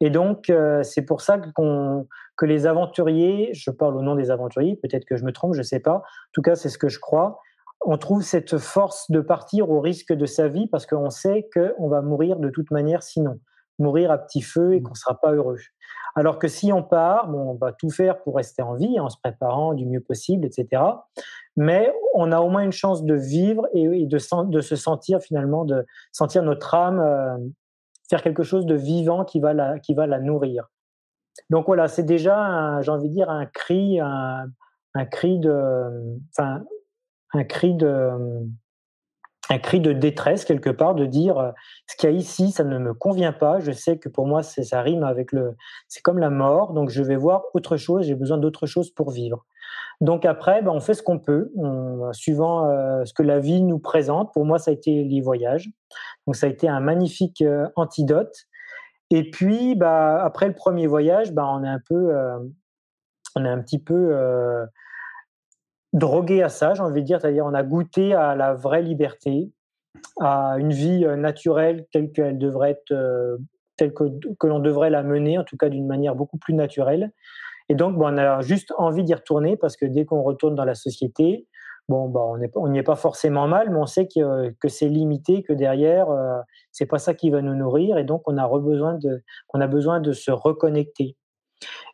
Et donc, euh, c'est pour ça que les aventuriers, je parle au nom des aventuriers, peut-être que je me trompe, je ne sais pas, en tout cas c'est ce que je crois, on trouve cette force de partir au risque de sa vie parce qu'on sait qu'on va mourir de toute manière sinon mourir à petit feu et mmh. qu'on ne sera pas heureux. Alors que si on part, on va tout faire pour rester en vie en se préparant du mieux possible, etc. Mais on a au moins une chance de vivre et, de, de, se sentir finalement, de sentir notre âme euh, faire quelque chose de vivant qui va la, qui va la nourrir. Donc voilà, c'est déjà, j'ai envie de dire, un cri, un, cri de, enfin, un cri de, un cri de détresse quelque part, de dire euh, ce qu'il y a ici, ça ne me convient pas. Je sais que pour moi, ça rime avec le, c'est comme la mort, donc je vais voir autre chose. J'ai besoin d'autre chose pour vivre. Donc après, ben, on fait ce qu'on peut, suivant euh, ce que la vie nous présente. Pour moi, ça a été les voyages. Donc ça a été un magnifique euh, antidote. Et puis, bah, après le premier voyage, bah, on est un peu, on est un petit peu drogué à ça, j'ai envie de dire, c'est-à-dire on a goûté à la vraie liberté, à une vie euh, naturelle telle qu'elle devrait être, euh, telle que, que l'on devrait la mener, en tout cas d'une manière beaucoup plus naturelle. Et donc, bon, on a juste envie d'y retourner parce que dès qu'on retourne dans la société, bon, bah, on n'y est pas forcément mal, mais on sait que, que c'est limité, que derrière, euh, c'est pas ça qui va nous nourrir, et donc on a besoin de, on a besoin de se reconnecter.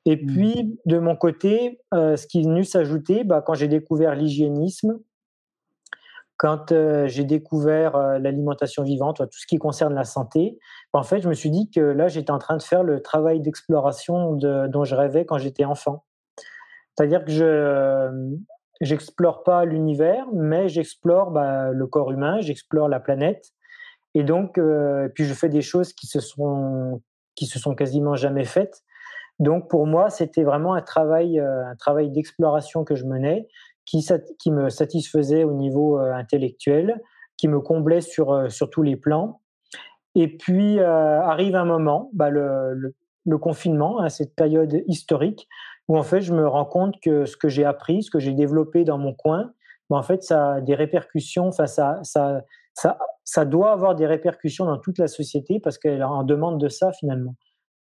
Et mmh. puis, de mon côté, euh, ce qui est venu s'ajouter, bah, quand j'ai découvert l'hygiénisme, quand euh, j'ai découvert euh, l'alimentation vivante, tout ce qui concerne la santé, bah, en fait, je me suis dit que là, j'étais en train de faire le travail d'exploration dont je rêvais quand j'étais enfant. C'est-à-dire que je n'explore pas l'univers, mais j'explore bah, le corps humain, j'explore la planète. Et donc, puis je fais des choses qui se sont qui se sont quasiment jamais faites. Donc pour moi, c'était vraiment un travail, euh, un travail d'exploration que je menais, qui, me satisfaisait au niveau euh, intellectuel, qui me comblait sur, euh, sur tous les plans. Et puis arrive un moment, bah, le, le, confinement, hein, cette période historique, où en fait je me rends compte que ce que j'ai appris, ce que j'ai développé dans mon coin, bah, en fait ça a des répercussions, enfin ça, ça, ça, ça doit avoir des répercussions dans toute la société parce qu'elle en demande de ça finalement.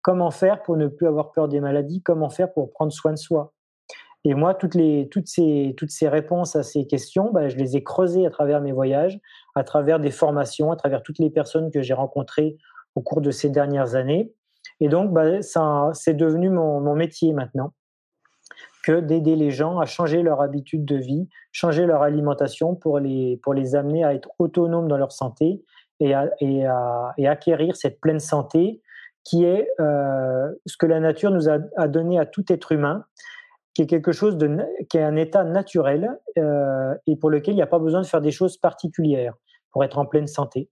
Comment faire pour ne plus avoir peur des maladies Comment faire pour prendre soin de soi Et moi, toutes, ces, toutes ces réponses à ces questions, bah, je les ai creusées à travers mes voyages, à travers des formations, à travers toutes les personnes que j'ai rencontrées au cours de ces dernières années. Et donc, bah, c'est devenu mon, mon métier maintenant que d'aider les gens à changer leur habitude de vie, changer leur alimentation pour les, pour les amener à être autonomes dans leur santé et à, et à, et acquérir cette pleine santé qui est euh, ce que la nature nous a, donné à tout être humain, qui est quelque chose qui est un état naturel euh, et pour lequel il n'y a pas besoin de faire des choses particulières pour être en pleine santé.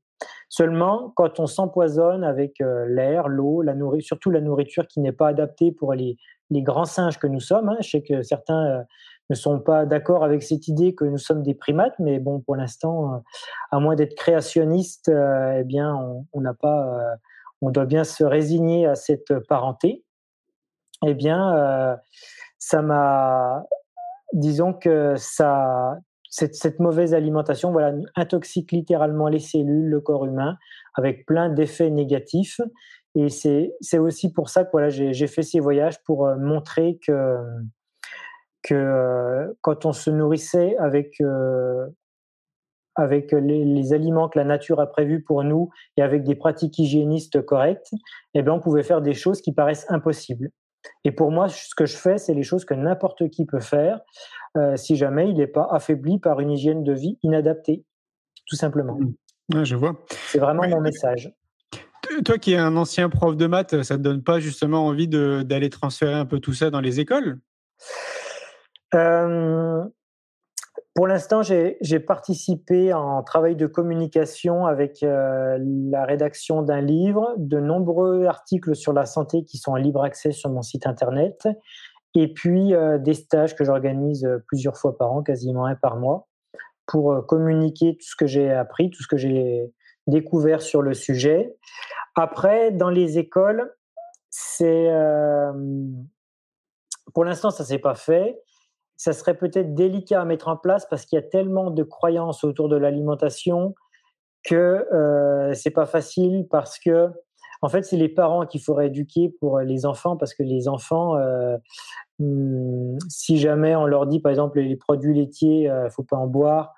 Seulement, quand on s'empoisonne avec euh, l'air, l'eau, la nourriture, surtout la nourriture qui n'est pas adaptée pour les, les, grands singes que nous sommes, hein, je sais que certains ne sont pas d'accord avec cette idée que nous sommes des primates, mais bon, pour l'instant, à moins d'être créationniste, eh bien, on n'a pas on doit bien se résigner à cette parenté, eh bien, euh, ça m'a, disons que ça, cette, mauvaise alimentation, voilà, intoxique littéralement les cellules, le corps humain, avec plein d'effets négatifs. Et c'est aussi pour ça que voilà, j'ai fait ces voyages pour euh, montrer que, que euh, quand on se nourrissait avec avec les, aliments que la nature a prévus pour nous et avec des pratiques hygiénistes correctes, eh bien, on pouvait faire des choses qui paraissent impossibles. Et pour moi, ce que je fais, c'est les choses que n'importe qui peut faire euh, si jamais il n'est pas affaibli par une hygiène de vie inadaptée, tout simplement. Mmh. je vois. C'est vraiment mon message. Toi qui es un ancien prof de maths, ça ne te donne pas justement envie d'aller transférer un peu tout ça dans les écoles? Euh, pour l'instant, j'ai participé en travail de communication avec euh, la rédaction d'un livre, de nombreux articles sur la santé qui sont en libre accès sur mon site internet, et puis euh, des stages que j'organise euh, plusieurs fois par an, quasiment un par mois, pour communiquer tout ce que j'ai appris, tout ce que j'ai découvert sur le sujet. Après, dans les écoles, c'est pour l'instant ça s'est pas fait ça serait peut-être délicat à mettre en place parce qu'il y a tellement de croyances autour de l'alimentation que euh, c'est pas facile parce que en fait c'est les parents qu'il faudrait éduquer pour les enfants parce que les enfants euh, hmm, si jamais on leur dit par exemple les produits laitiers euh, faut pas en boire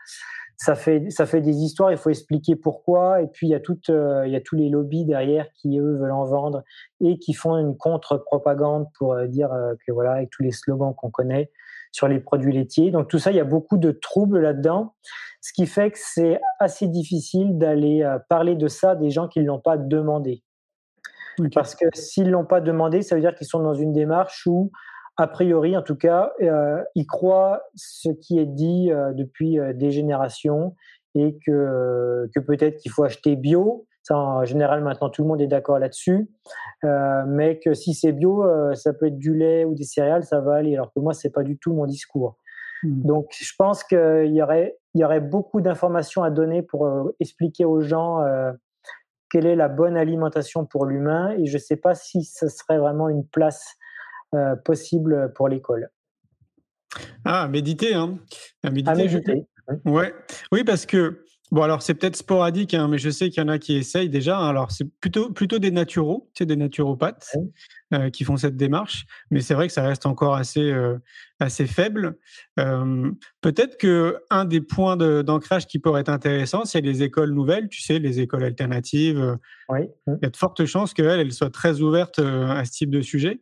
ça fait ça fait des histoires il faut expliquer pourquoi et puis il y a toute euh, il y a tous les lobbies derrière qui eux veulent en vendre et qui font une contre propagande pour euh, dire que voilà avec tous les slogans qu'on connaît sur les produits laitiers. Donc tout ça, il y a beaucoup de troubles là-dedans, ce qui fait que c'est assez difficile d'aller euh, parler de ça des gens qui ne l'ont pas demandé. Parce que s'ils ne l'ont pas demandé, ça veut dire qu'ils sont dans une démarche où, a priori, en tout cas, euh, ils croient ce qui est dit euh, depuis des générations et que, que peut-être qu'il faut acheter bio. Ça, en général, maintenant, tout le monde est d'accord là-dessus. Euh, mais que si c'est bio, euh, ça peut être du lait ou des céréales, ça va aller. Alors que moi, c'est pas du tout mon discours. Mmh. Donc, je pense qu'il y aurait, il y aurait beaucoup d'informations à donner pour euh, expliquer aux gens quelle est la bonne alimentation pour l'humain. Et je ne sais pas si ce serait vraiment une place possible pour l'école. Ah, méditer, hein. Méditer. À méditer. Ouais. Oui, parce que Bon, alors c'est peut-être sporadique, hein, mais je sais qu'il y en a qui essayent déjà. Alors c'est plutôt plutôt des naturaux, tu sais, des naturopathes euh, qui font cette démarche, mais c'est vrai que ça reste encore assez euh, assez faible. Euh, peut-être que un des points d'ancrage qui pourrait être intéressant, c'est les écoles nouvelles, tu sais, les écoles alternatives. Oui. Il y a de fortes chances qu'elles elles soient très ouvertes à ce type de sujet.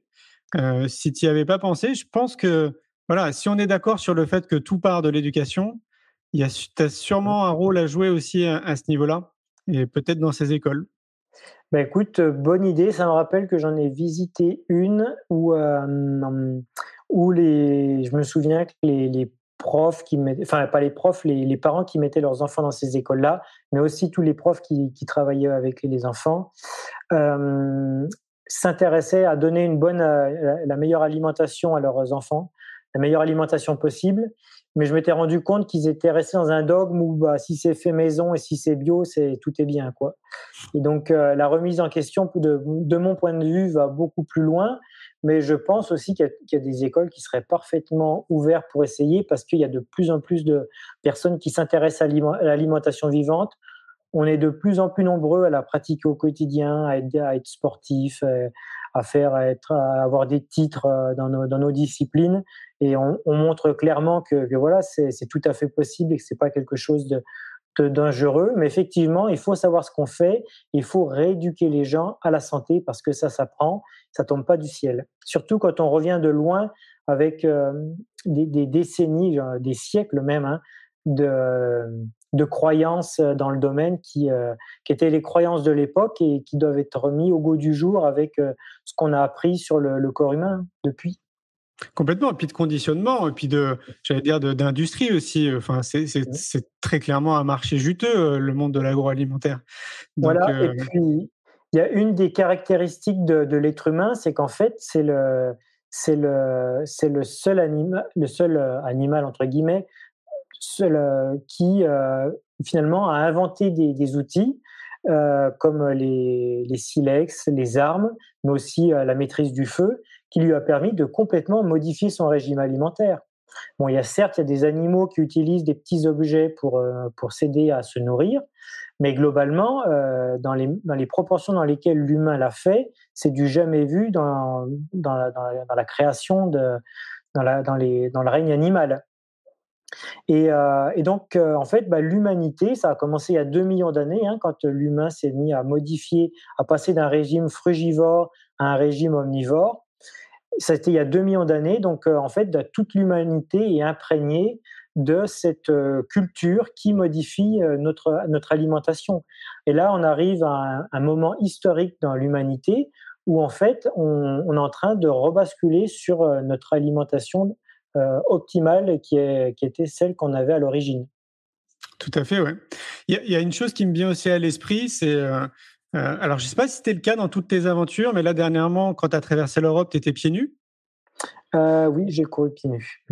si tu n'y avais pas pensé, je pense que voilà, si on est d'accord sur le fait que tout part de l'éducation, a, as sûrement un rôle à jouer aussi à, ce niveau-là, et peut-être dans ces écoles. Bah écoute, euh, bonne idée. Ça me rappelle que j'en ai visité une où, euh, où les, je me souviens que les, profs qui mettaient, enfin pas les profs, les, parents qui mettaient leurs enfants dans ces écoles-là, mais aussi tous les profs qui, travaillaient avec les enfants, euh, s'intéressaient à donner une bonne, la meilleure alimentation à leurs enfants, la meilleure alimentation possible, mais je m'étais rendu compte qu'ils étaient restés dans un dogme où bah, si c'est fait maison et si c'est bio, c'est tout est bien quoi. Et donc euh, la remise en question de, mon point de vue va beaucoup plus loin, mais je pense aussi qu'il y, a des écoles qui seraient parfaitement ouvertes pour essayer parce qu'il y a de plus en plus de personnes qui s'intéressent à l'alimentation vivante. On est de plus en plus nombreux à la pratiquer au quotidien, à être, à sportif, euh, à faire, à être, à avoir des titres euh, dans nos disciplines et on, on montre clairement que, voilà, c'est tout à fait possible et que c'est pas quelque chose de, dangereux. Mais effectivement, il faut savoir ce qu'on fait. Il faut rééduquer les gens à la santé parce que ça s'apprend, ça tombe pas du ciel. Surtout quand on revient de loin avec euh, des, décennies, des siècles même, hein, de, croyances dans le domaine qui, euh, qui étaient les croyances de l'époque et qui doivent être remis au goût du jour avec euh, ce qu'on a appris sur le corps humain depuis. Complètement, et puis de conditionnement, et puis de, j'allais dire, d'industrie aussi. Enfin, c'est très clairement un marché juteux, euh, le monde de l'agroalimentaire. Voilà, euh... et puis il y a une des caractéristiques de, de l'être humain, c'est qu'en fait, c'est le, c'est le, c'est le seul animal, le seul euh, animal entre guillemets, seul, euh, qui euh, finalement a inventé des, des outils euh, comme les, les, silex, les armes, mais aussi la maîtrise du feu, qui lui a permis de complètement modifier son régime alimentaire. Bon, il y a certes il y a des animaux qui utilisent des petits objets pour, euh, pour s'aider à se nourrir, mais globalement, euh, dans, les, dans les proportions dans lesquelles l'humain l'a fait, c'est du jamais vu dans, dans, la, création, de, dans, la, les, dans le règne animal. Et, euh, donc, en fait, bah, l'humanité, ça a commencé il y a 2 millions d'années, hein, quand l'humain s'est mis à modifier, à passer d'un régime frugivore à un régime omnivore. C'était il y a 2 millions d'années, donc euh, en fait, toute l'humanité est imprégnée de cette euh, culture qui modifie euh, notre, notre alimentation. Et là, on arrive à un, moment historique dans l'humanité où en fait, on, est en train de rebasculer sur notre alimentation optimale qui, était celle qu'on avait à l'origine. Tout à fait, ouais. Il y, a une chose qui me vient aussi à l'esprit, c'est alors, je ne sais pas si c'était le cas dans toutes tes aventures, mais là, dernièrement, quand tu as traversé l'Europe, tu étais pieds nus? Euh, Oui, j'ai couru pieds nus.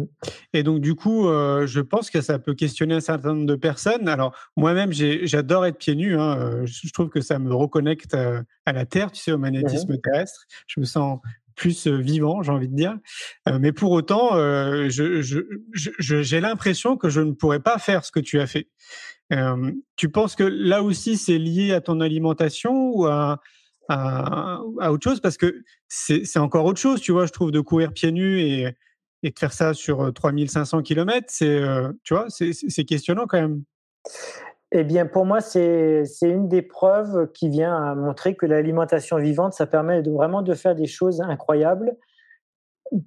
Et donc, du coup, euh, je pense que ça peut questionner un certain nombre de personnes. Alors, moi-même, j'adore être pieds nus. Hein. Je, trouve que ça me reconnecte à, la Terre, tu sais, au magnétisme mmh. terrestre. Je me sens plus vivant, j'ai envie de dire. Euh, mais pour autant, euh, j'ai je, je, l'impression que je ne pourrais pas faire ce que tu as fait. Euh, tu penses que là aussi c'est lié à ton alimentation ou à, autre chose? Parce que c'est encore autre chose, tu vois, je trouve, de courir pieds nus et, et de faire ça sur 3500 km, c'est, euh, tu vois, c'est questionnant quand même. Eh bien, pour moi, c'est une des preuves qui vient à montrer que l'alimentation vivante, ça permet vraiment de faire des choses incroyables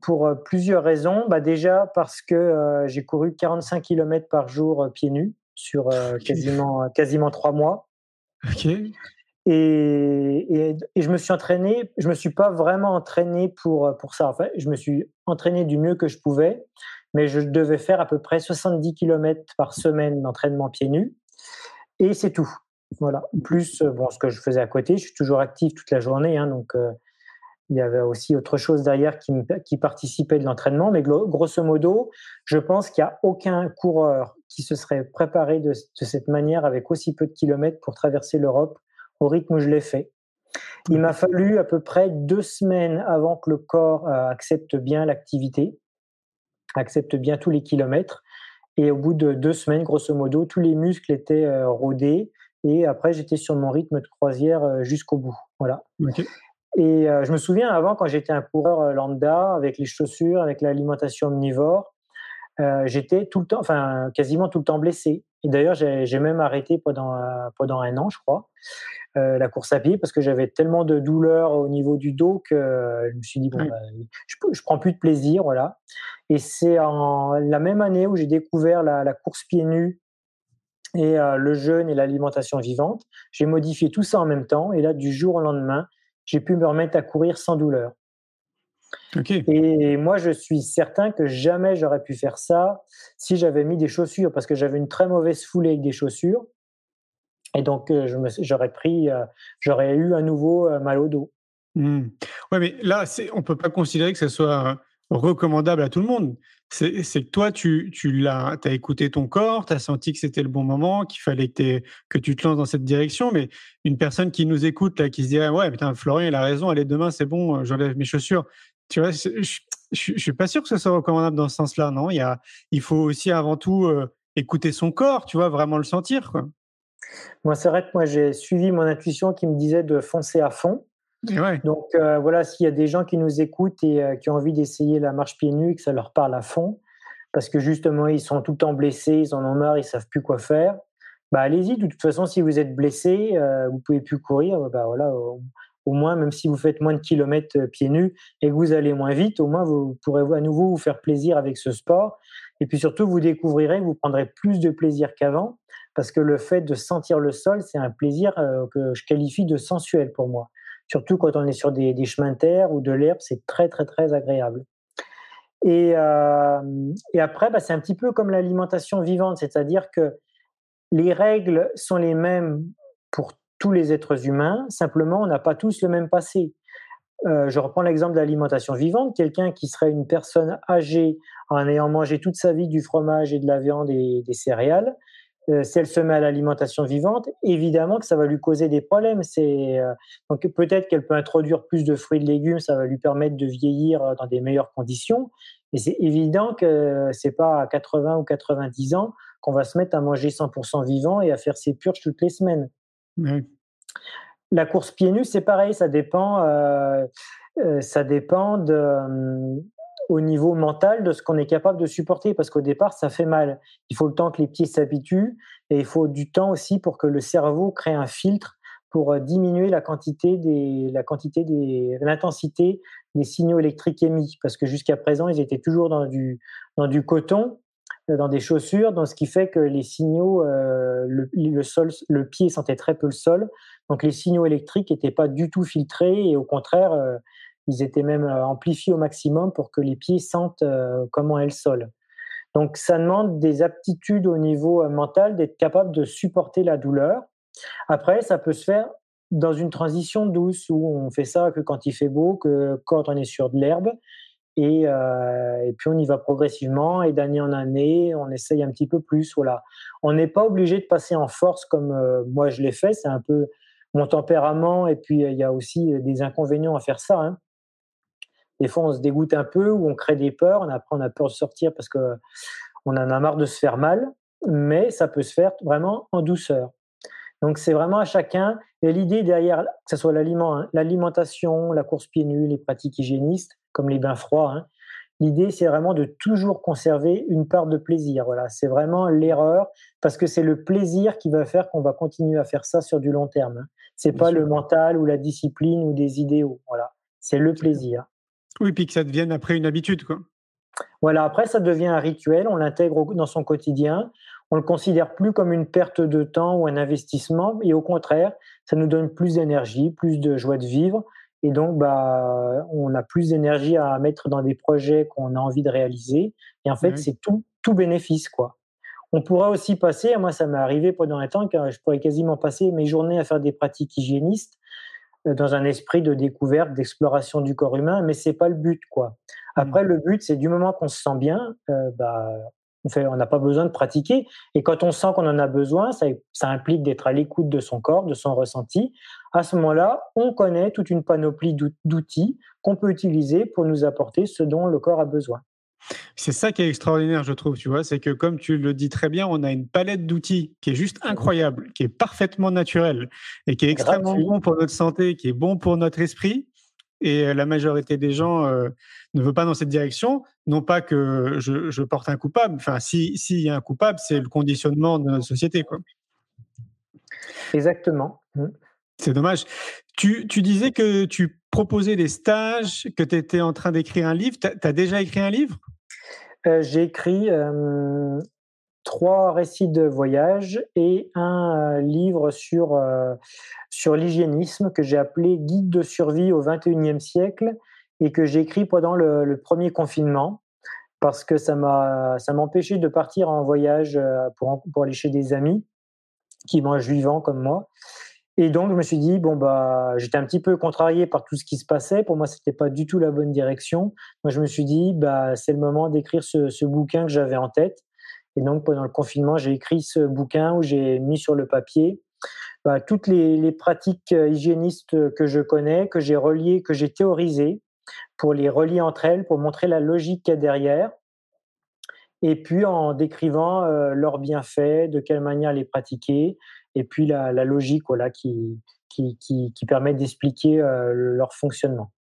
pour euh, plusieurs raisons. Bah déjà parce que euh, j'ai couru 45 km par jour euh, pieds nus sur euh, quasiment, quasiment trois mois. Ok. Et, et, et, je me suis entraîné, je me suis pas vraiment entraîné pour, pour ça. Enfin, je me suis entraîné du mieux que je pouvais, mais je devais faire à peu près 70 km par semaine d'entraînement pieds nus. et c'est tout. Voilà. Plus, bon, ce que je faisais à côté, je suis toujours actif toute la journée, hein, donc il y avait aussi autre chose derrière qui, qui participait de l'entraînement. Mais grosso modo, je pense qu'il n'y a aucun coureur qui se serait préparé de, de, cette manière avec aussi peu de kilomètres pour traverser l'Europe au rythme où je l'ai fait. Il m'a fallu à peu près deux semaines avant que le corps euh, accepte bien l'activité, accepte bien tous les kilomètres. Et au bout de deux semaines, grosso modo, tous les muscles étaient euh, rodés. Et après, j'étais sur mon rythme de croisière euh, jusqu'au bout. Voilà. Et je me souviens avant, quand j'étais un coureur lambda, avec les chaussures, avec l'alimentation omnivore, j'étais tout le temps, enfin quasiment tout le temps blessé. Et d'ailleurs, j'ai même arrêté pendant, pendant un an, je crois. Euh, la course à pied parce que j'avais tellement de douleurs au niveau du dos que euh, je me suis dit bon, bah, je, je, prends plus de plaisir, voilà. Et c'est en la même année où j'ai découvert la, course pieds nus et euh, le jeûne et l'alimentation vivante. J'ai modifié tout ça en même temps et là, du jour au lendemain, j'ai pu me remettre à courir sans douleur. Et moi, je suis certain que jamais j'aurais pu faire ça si j'avais mis des chaussures, parce que j'avais une très mauvaise foulée avec des chaussures. Et donc, euh, j'aurais pris, euh, j'aurais eu à nouveau euh, mal au dos. Mmh. Ouais, mais là, on ne peut pas considérer que ce soit recommandable à tout le monde. C'est que toi, tu, tu as, as écouté ton corps, tu as senti que c'était le bon moment, qu'il fallait que, que, tu te lances dans cette direction. Mais une personne qui nous écoute, là, qui se dirait Ouais, putain, Florian, il a raison, allez, demain, c'est bon, j'enlève mes chaussures. Tu vois, je ne suis pas sûr que ce soit recommandable dans ce sens-là, non? Il, y a, il faut aussi avant tout écouter son corps, tu vois, vraiment le sentir. Quoi. Moi, c'est vrai que moi, j'ai suivi mon intuition qui me disait de foncer à fond. Donc euh, voilà, s'il y a des gens qui nous écoutent et euh, qui ont envie d'essayer la marche pieds nus, que ça leur parle à fond, parce que justement ils sont tout le temps blessés, ils en ont marre, ils savent plus quoi faire. Bah allez-y. De toute façon, si vous êtes blessé, euh, vous pouvez plus courir. Bah voilà, au, moins même si vous faites moins de kilomètres pieds nus et que vous allez moins vite, au moins vous pourrez à nouveau vous faire plaisir avec ce sport. Et puis surtout, vous découvrirez vous prendrez plus de plaisir qu'avant parce que le fait de sentir le sol, c'est un plaisir euh, que je qualifie de sensuel pour moi. Surtout quand on est sur des, chemins de terre ou de l'herbe, c'est très très très agréable. Et, euh, après, bah, c'est un petit peu comme l'alimentation vivante, c'est-à-dire que les règles sont les mêmes pour tous les êtres humains, simplement on n'a pas tous le même passé. Euh, je reprends l'exemple de l'alimentation vivante. Quelqu'un qui serait une personne âgée en ayant mangé toute sa vie du fromage et de la viande et des céréales, euh, si elle se met à l'alimentation vivante, évidemment que ça va lui causer des problèmes. C'est euh, donc peut-être qu'elle peut introduire plus de fruits et de légumes, ça va lui permettre de vieillir dans des meilleures conditions. Mais c'est évident que c'est pas à 80 ou 90 ans qu'on va se mettre à manger 100% vivant et à faire ses purges toutes les semaines. La course pieds nus, c'est pareil, ça dépend. ça dépend de, au niveau mental de ce qu'on est capable de supporter, parce qu'au départ, ça fait mal. Il faut le temps que les pieds s'habituent, et il faut du temps aussi pour que le cerveau crée un filtre pour euh, diminuer la quantité des, la quantité des, l'intensité des signaux électriques émis, parce que jusqu'à présent, ils étaient toujours dans du, dans du coton, euh, dans des chaussures, dans ce qui fait que les signaux, euh, le, sol, le pied sentait très peu le sol, donc les signaux électriques n'étaient pas du tout filtrés et au contraire, ils étaient même euh, amplifiés au maximum pour que les pieds sentent euh, comment est le sol. Donc ça demande des aptitudes au niveau euh, mental d'être capable de supporter la douleur. Après, ça peut se faire dans une transition douce où on fait ça que quand il fait beau, que quand on est sur de l'herbe. Et, et, puis on y va progressivement et d'année en année, on essaye un petit peu plus. Voilà. On n'est pas obligé de passer en force comme moi je l'ai fait. C'est un peu mon tempérament et puis il y a aussi des inconvénients à faire ça. Hein. Des fois, on se dégoûte un peu ou on crée des peurs. Après, on a peur de sortir parce que on en a marre de se faire mal. Mais ça peut se faire vraiment en douceur. Donc, c'est vraiment à chacun. Et l'idée derrière, que ce soit hein, l'alimentation, la course pieds nus, les pratiques hygiénistes, comme les bains froids, hein, L'idée, c'est vraiment de toujours conserver une part de plaisir. Voilà, c'est vraiment l'erreur parce que c'est le plaisir qui va faire qu'on va continuer à faire ça sur du long terme. Hein. C'est pas le mental ou la discipline ou des idéaux. Voilà, c'est le plaisir. Oui, puis que ça devienne après une habitude, quoi. Voilà, après ça devient un rituel, on l'intègre dans son quotidien, on le considère plus comme une perte de temps ou un investissement, et au contraire, ça nous donne plus d'énergie, plus de joie de vivre, et donc bah on a plus d'énergie à mettre dans des projets qu'on a envie de réaliser, et en fait c'est tout tout bénéfice quoi. On pourrait aussi passer, moi ça m'est arrivé pendant un temps, que je pourrais quasiment passer mes journées à faire des pratiques hygiénistes euh, dans un esprit de découverte, d'exploration du corps humain, mais c'est pas le but, quoi. Après, mmh. le but, c'est du moment qu'on se sent bien, euh, bah, on n'a pas besoin de pratiquer. Et quand on sent qu'on en a besoin, ça, ça implique d'être à l'écoute de son corps, de son ressenti. À ce moment-là, on connaît toute une panoplie d'outils qu'on peut utiliser pour nous apporter ce dont le corps a besoin. C'est ça qui est extraordinaire, je trouve, tu vois, c'est que comme tu le dis très bien, on a une palette d'outils qui est juste incroyable, qui est parfaitement naturelle et qui est extrêmement bon pour notre santé, qui est bon pour notre esprit. Et la majorité des gens euh, ne veut pas dans cette direction. Non pas que je, porte un coupable. Enfin, s'il y a un coupable, c'est le conditionnement de notre société. Quoi. Exactement. C'est dommage. Tu, disais que tu proposais des stages, que tu étais en train d'écrire un livre. Tu as, déjà écrit un livre? Euh, J'ai écrit trois récits de voyage et un euh, livre sur, euh, sur l'hygiénisme que j'ai appelé Guide de survie au XXIe siècle et que j'ai écrit pendant le, premier confinement parce que ça m'a ça m'empêchait de partir en voyage pour, pour aller chez des amis qui mangent vivant comme moi. Et donc, je me suis dit, bon, bah, j'étais un petit peu contrarié par tout ce qui se passait. Pour moi, c'était pas du tout la bonne direction. Moi, je me suis dit, bah, c'est le moment d'écrire ce, bouquin que j'avais en tête. Et donc, pendant le confinement, j'ai écrit ce bouquin où j'ai mis sur le papier bah, toutes les, les, pratiques euh, hygiénistes que je connais, que j'ai reliées, que j'ai théorisées, pour les relier entre elles, pour montrer la logique qu'il y a derrière. Et puis en décrivant euh, leurs bienfaits, de quelle manière les pratiquer, et puis la, la logique voilà, qui, qui, qui, qui permet d'expliquer euh, leur fonctionnement.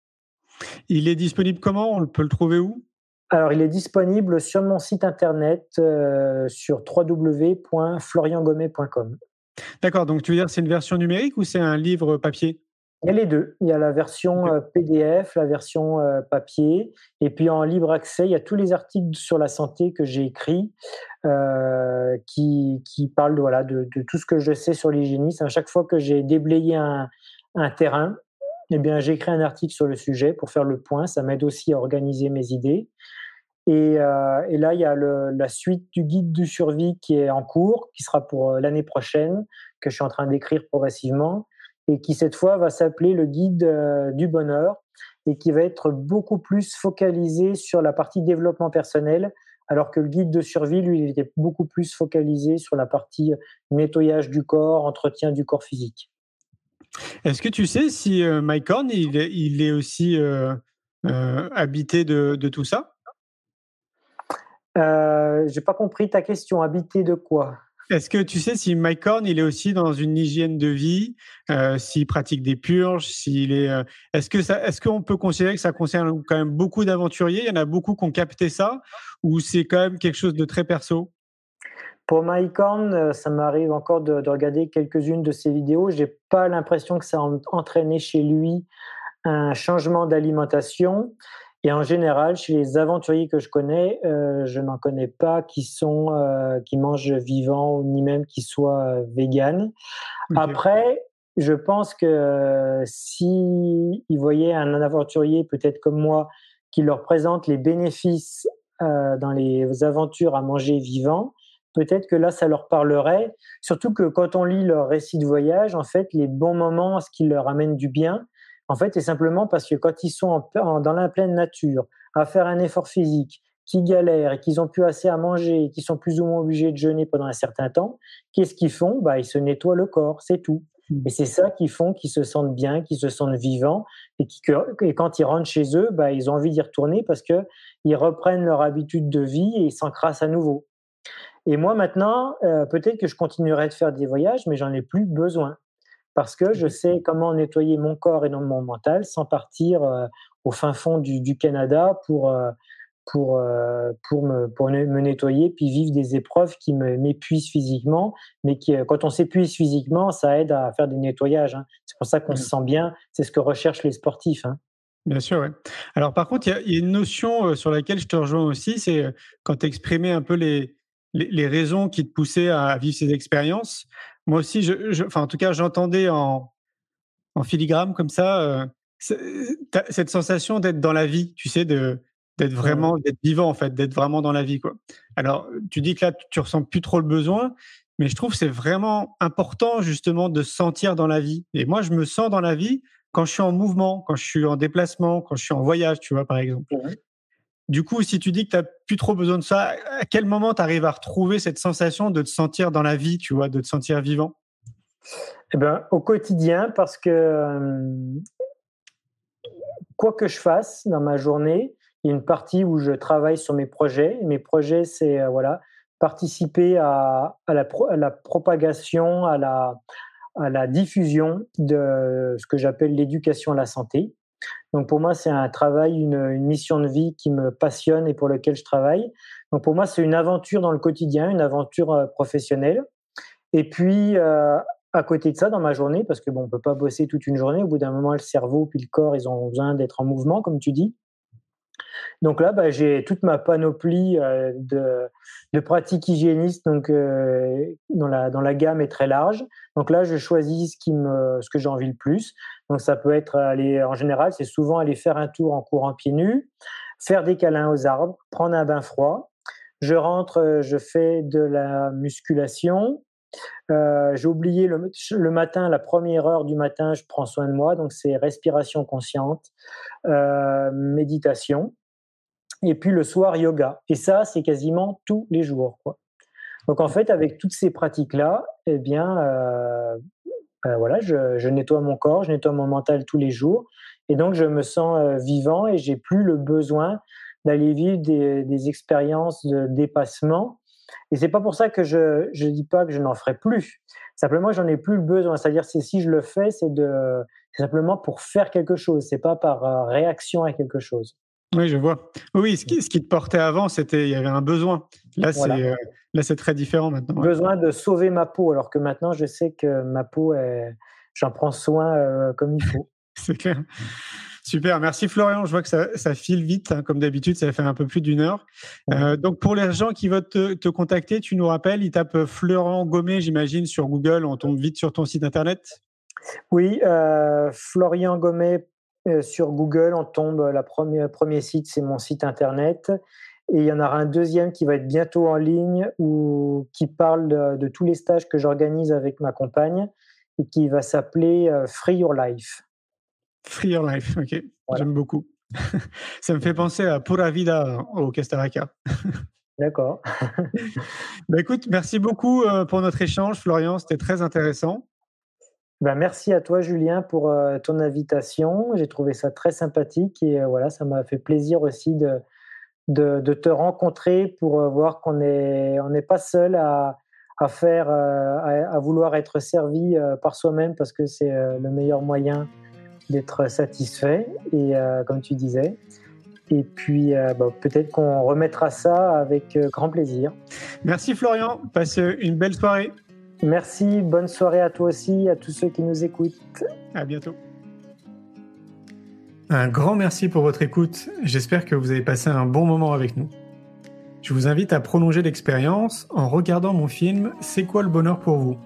Il est disponible comment? On peut le trouver où? Alors, il est disponible sur mon site internet euh, sur www.floriangomet.com. D'accord, donc tu veux dire c'est une version numérique ou c'est un livre papier? Il y a les deux. Il y a la version euh, PDF, la version euh, papier, et puis en libre accès, il y a tous les articles sur la santé que j'ai écrits qui, qui, parlent voilà, de, de, tout ce que je sais sur l'hygiénisme. À chaque fois que j'ai déblayé un, un terrain, eh bien, j'ai écrit un article sur le sujet pour faire le point. Ça m'aide aussi à organiser mes idées. Euh, et, là, il y a la suite du guide du survie qui est en cours, qui sera pour euh, l'année prochaine, que je suis en train d'écrire progressivement, et qui cette fois va s'appeler le guide euh, du bonheur, et qui va être beaucoup plus focalisé sur la partie développement personnel, alors que le guide de survie, lui, il était beaucoup plus focalisé sur la partie nettoyage du corps, entretien du corps physique. Est-ce que tu sais si Mike Horn, il, est aussi habité de tout ça? Euh, J'ai pas compris ta question. Habiter de quoi? Est-ce que tu sais si Mike Horn, il est aussi dans une hygiène de vie, euh, s'il pratique des purges, s'il est. Euh, est-ce que ça, est-ce qu'on peut considérer que ça concerne quand même beaucoup d'aventuriers? Il y en a beaucoup qui ont capté ça, ou c'est quand même quelque chose de très perso? Pour Mike Horn, euh, ça m'arrive encore de, de regarder quelques-unes de ses vidéos. J'ai pas l'impression que ça a entraîné chez lui un changement d'alimentation. Et en général, chez les aventuriers que je connais, euh, je n'en connais pas qui sont euh, qui mangent vivant ni même qui soient euh, véganes. Après, je pense que euh, si ils voyaient un aventurier peut-être comme moi qui leur présente les bénéfices dans les aventures à manger vivant, peut-être que là ça leur parlerait. Surtout que quand on lit leur récit de voyage, en fait, les bons moments, ce qui leur amène du bien, en fait, c'est simplement parce que quand ils sont dans la pleine nature, à faire un effort physique, qui galèrent et qu'ils ont plus assez à manger et qui sont plus ou moins obligés de jeûner pendant un certain temps, qu'est-ce qu'ils font? Bah, Ils se nettoient le corps, c'est tout. Mmh. Et c'est ça qu'ils font, qu'ils se sentent bien, qu'ils se sentent vivants et, qui, et quand ils rentrent chez eux, bah, ils ont envie d'y retourner parce que ils reprennent leur habitude de vie et ils s'encrassent à nouveau. Et moi maintenant, euh, peut-être que je continuerai de faire des voyages, mais j'en ai plus besoin parce que je sais comment nettoyer mon corps et non mon mental sans partir euh, au fin fond du, du Canada pour, euh, pour, euh, pour, me, pour me nettoyer puis vivre des épreuves qui m'épuisent physiquement, mais qui, quand on s'épuise physiquement, ça aide à faire des nettoyages. Hein. C'est pour ça qu'on se mmh. sent bien, c'est ce que recherchent les sportifs. Hein. Bien sûr, oui. Alors par contre, il y, y, a une notion sur laquelle je te rejoins aussi, c'est quand tu exprimais un peu les, les, les, raisons qui te poussaient à vivre ces expériences. Moi aussi, je, enfin, en tout cas, j'entendais en, en filigrane comme ça euh, cette sensation d'être dans la vie, tu sais, de d'être vraiment, d'être vivant en fait, d'être vraiment dans la vie quoi. Alors, tu dis que là, tu ressens plus trop le besoin, mais je trouve que c'est vraiment important justement de se sentir dans la vie. Et moi, je me sens dans la vie quand je suis en mouvement, quand je suis en déplacement, quand je suis en voyage, tu vois, par exemple. Du coup, si tu dis que tu n'as plus trop besoin de ça, à quel moment tu arrives à retrouver cette sensation de te sentir dans la vie, tu vois, de te sentir vivant? Eh ben, Au quotidien, parce que quoi que je fasse dans ma journée, il y a une partie où je travaille sur mes projets. Mes projets, c'est euh, voilà, participer à, la propagation, à la diffusion de ce que j'appelle l'éducation à la santé. Donc pour moi, c'est un travail, une, mission de vie qui me passionne et pour lequel je travaille. Donc pour moi, c'est une aventure dans le quotidien, une aventure euh, professionnelle. Et puis euh, à côté de ça, dans ma journée, parce que bon, on peut pas bosser toute une journée. Au bout d'un moment, le cerveau puis le corps, ils ont besoin d'être en mouvement, comme tu dis. Donc là, bah, j'ai toute ma panoplie euh, de, pratiques hygiénistes, donc euh, dans, la, gamme est très large. Donc là, je choisis ce, qui me, que j'ai envie le plus. Donc ça peut être aller, en général, c'est souvent aller faire un tour en courant pieds nus, faire des câlins aux arbres, prendre un bain froid. Je rentre, euh, je fais de la musculation. J'ai oublié le, matin, la première heure du matin, je prends soin de moi, donc c'est respiration consciente, méditation et puis le soir yoga. Et ça, c'est quasiment tous les jours. Donc en fait, avec toutes ces pratiques-là, eh bien, euh, euh, voilà, je, nettoie mon corps, je nettoie mon mental tous les jours, et donc je me sens euh, vivant et j'ai plus le besoin d'aller vivre des, des, expériences de dépassement. Et c'est pas pour ça que je je dis pas que je n'en ferai plus. Simplement, j'en ai plus le besoin. C'est-à-dire, c'est si je le fais, c'est de simplement pour faire quelque chose. C'est pas par euh, réaction à quelque chose. Oui, je vois. Oui, ce qui, ce qui te portait avant, c'était il y avait un besoin. Là, c'est euh, là, c'est très différent maintenant. Besoin de sauver ma peau, alors que maintenant, je sais que ma peau, j'en prends soin euh, comme il faut. *laughs* c'est clair. Super, merci Florian. Je vois que ça, ça file vite, hein, comme d'habitude, ça fait un peu plus d'une heure. Euh, donc pour les gens qui veulent te, te, contacter, tu nous rappelles, ils tapent Florian Gommet, j'imagine, sur Google, on tombe vite sur ton site internet. Oui, euh, Florian Gommet euh, sur Google, on tombe, la première, premier site, c'est mon site internet. Et il y en aura un deuxième qui va être bientôt en ligne ou qui parle de, de tous les stages que j'organise avec ma compagne et qui va s'appeler euh, Free Your Life. Free Your Life, ok. Voilà. J'aime beaucoup. *laughs* Ça me fait penser à Pura Vida au Costa Rica. *laughs* D'accord. *laughs* bah écoute, merci beaucoup euh, pour notre échange, Florian. C'était très intéressant. Ben, merci à toi, Julien, pour euh, ton invitation. J'ai trouvé ça très sympathique et euh, voilà, ça m'a fait plaisir aussi de, te rencontrer pour euh, voir qu'on n'est pas seul à, faire, à, vouloir être servi par soi-même parce que c'est le meilleur moyen d'être satisfait. Et comme tu disais. Et puis, bon, peut-être qu'on remettra ça avec grand plaisir. Merci, Florian. Passe une belle soirée. Merci, bonne soirée à toi aussi, à tous ceux qui nous écoutent. À bientôt. Un grand merci pour votre écoute. J'espère que vous avez passé un bon moment avec nous. Je vous invite à prolonger l'expérience en regardant mon film C'est quoi le bonheur pour vous?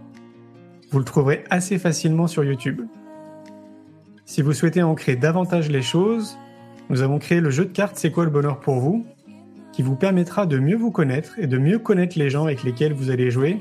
Vous le trouverez assez facilement sur YouTube. Si vous souhaitez ancrer davantage les choses, nous avons créé le jeu de cartes C'est quoi le bonheur pour vous qui vous permettra de mieux vous connaître et de mieux connaître les gens avec lesquels vous allez jouer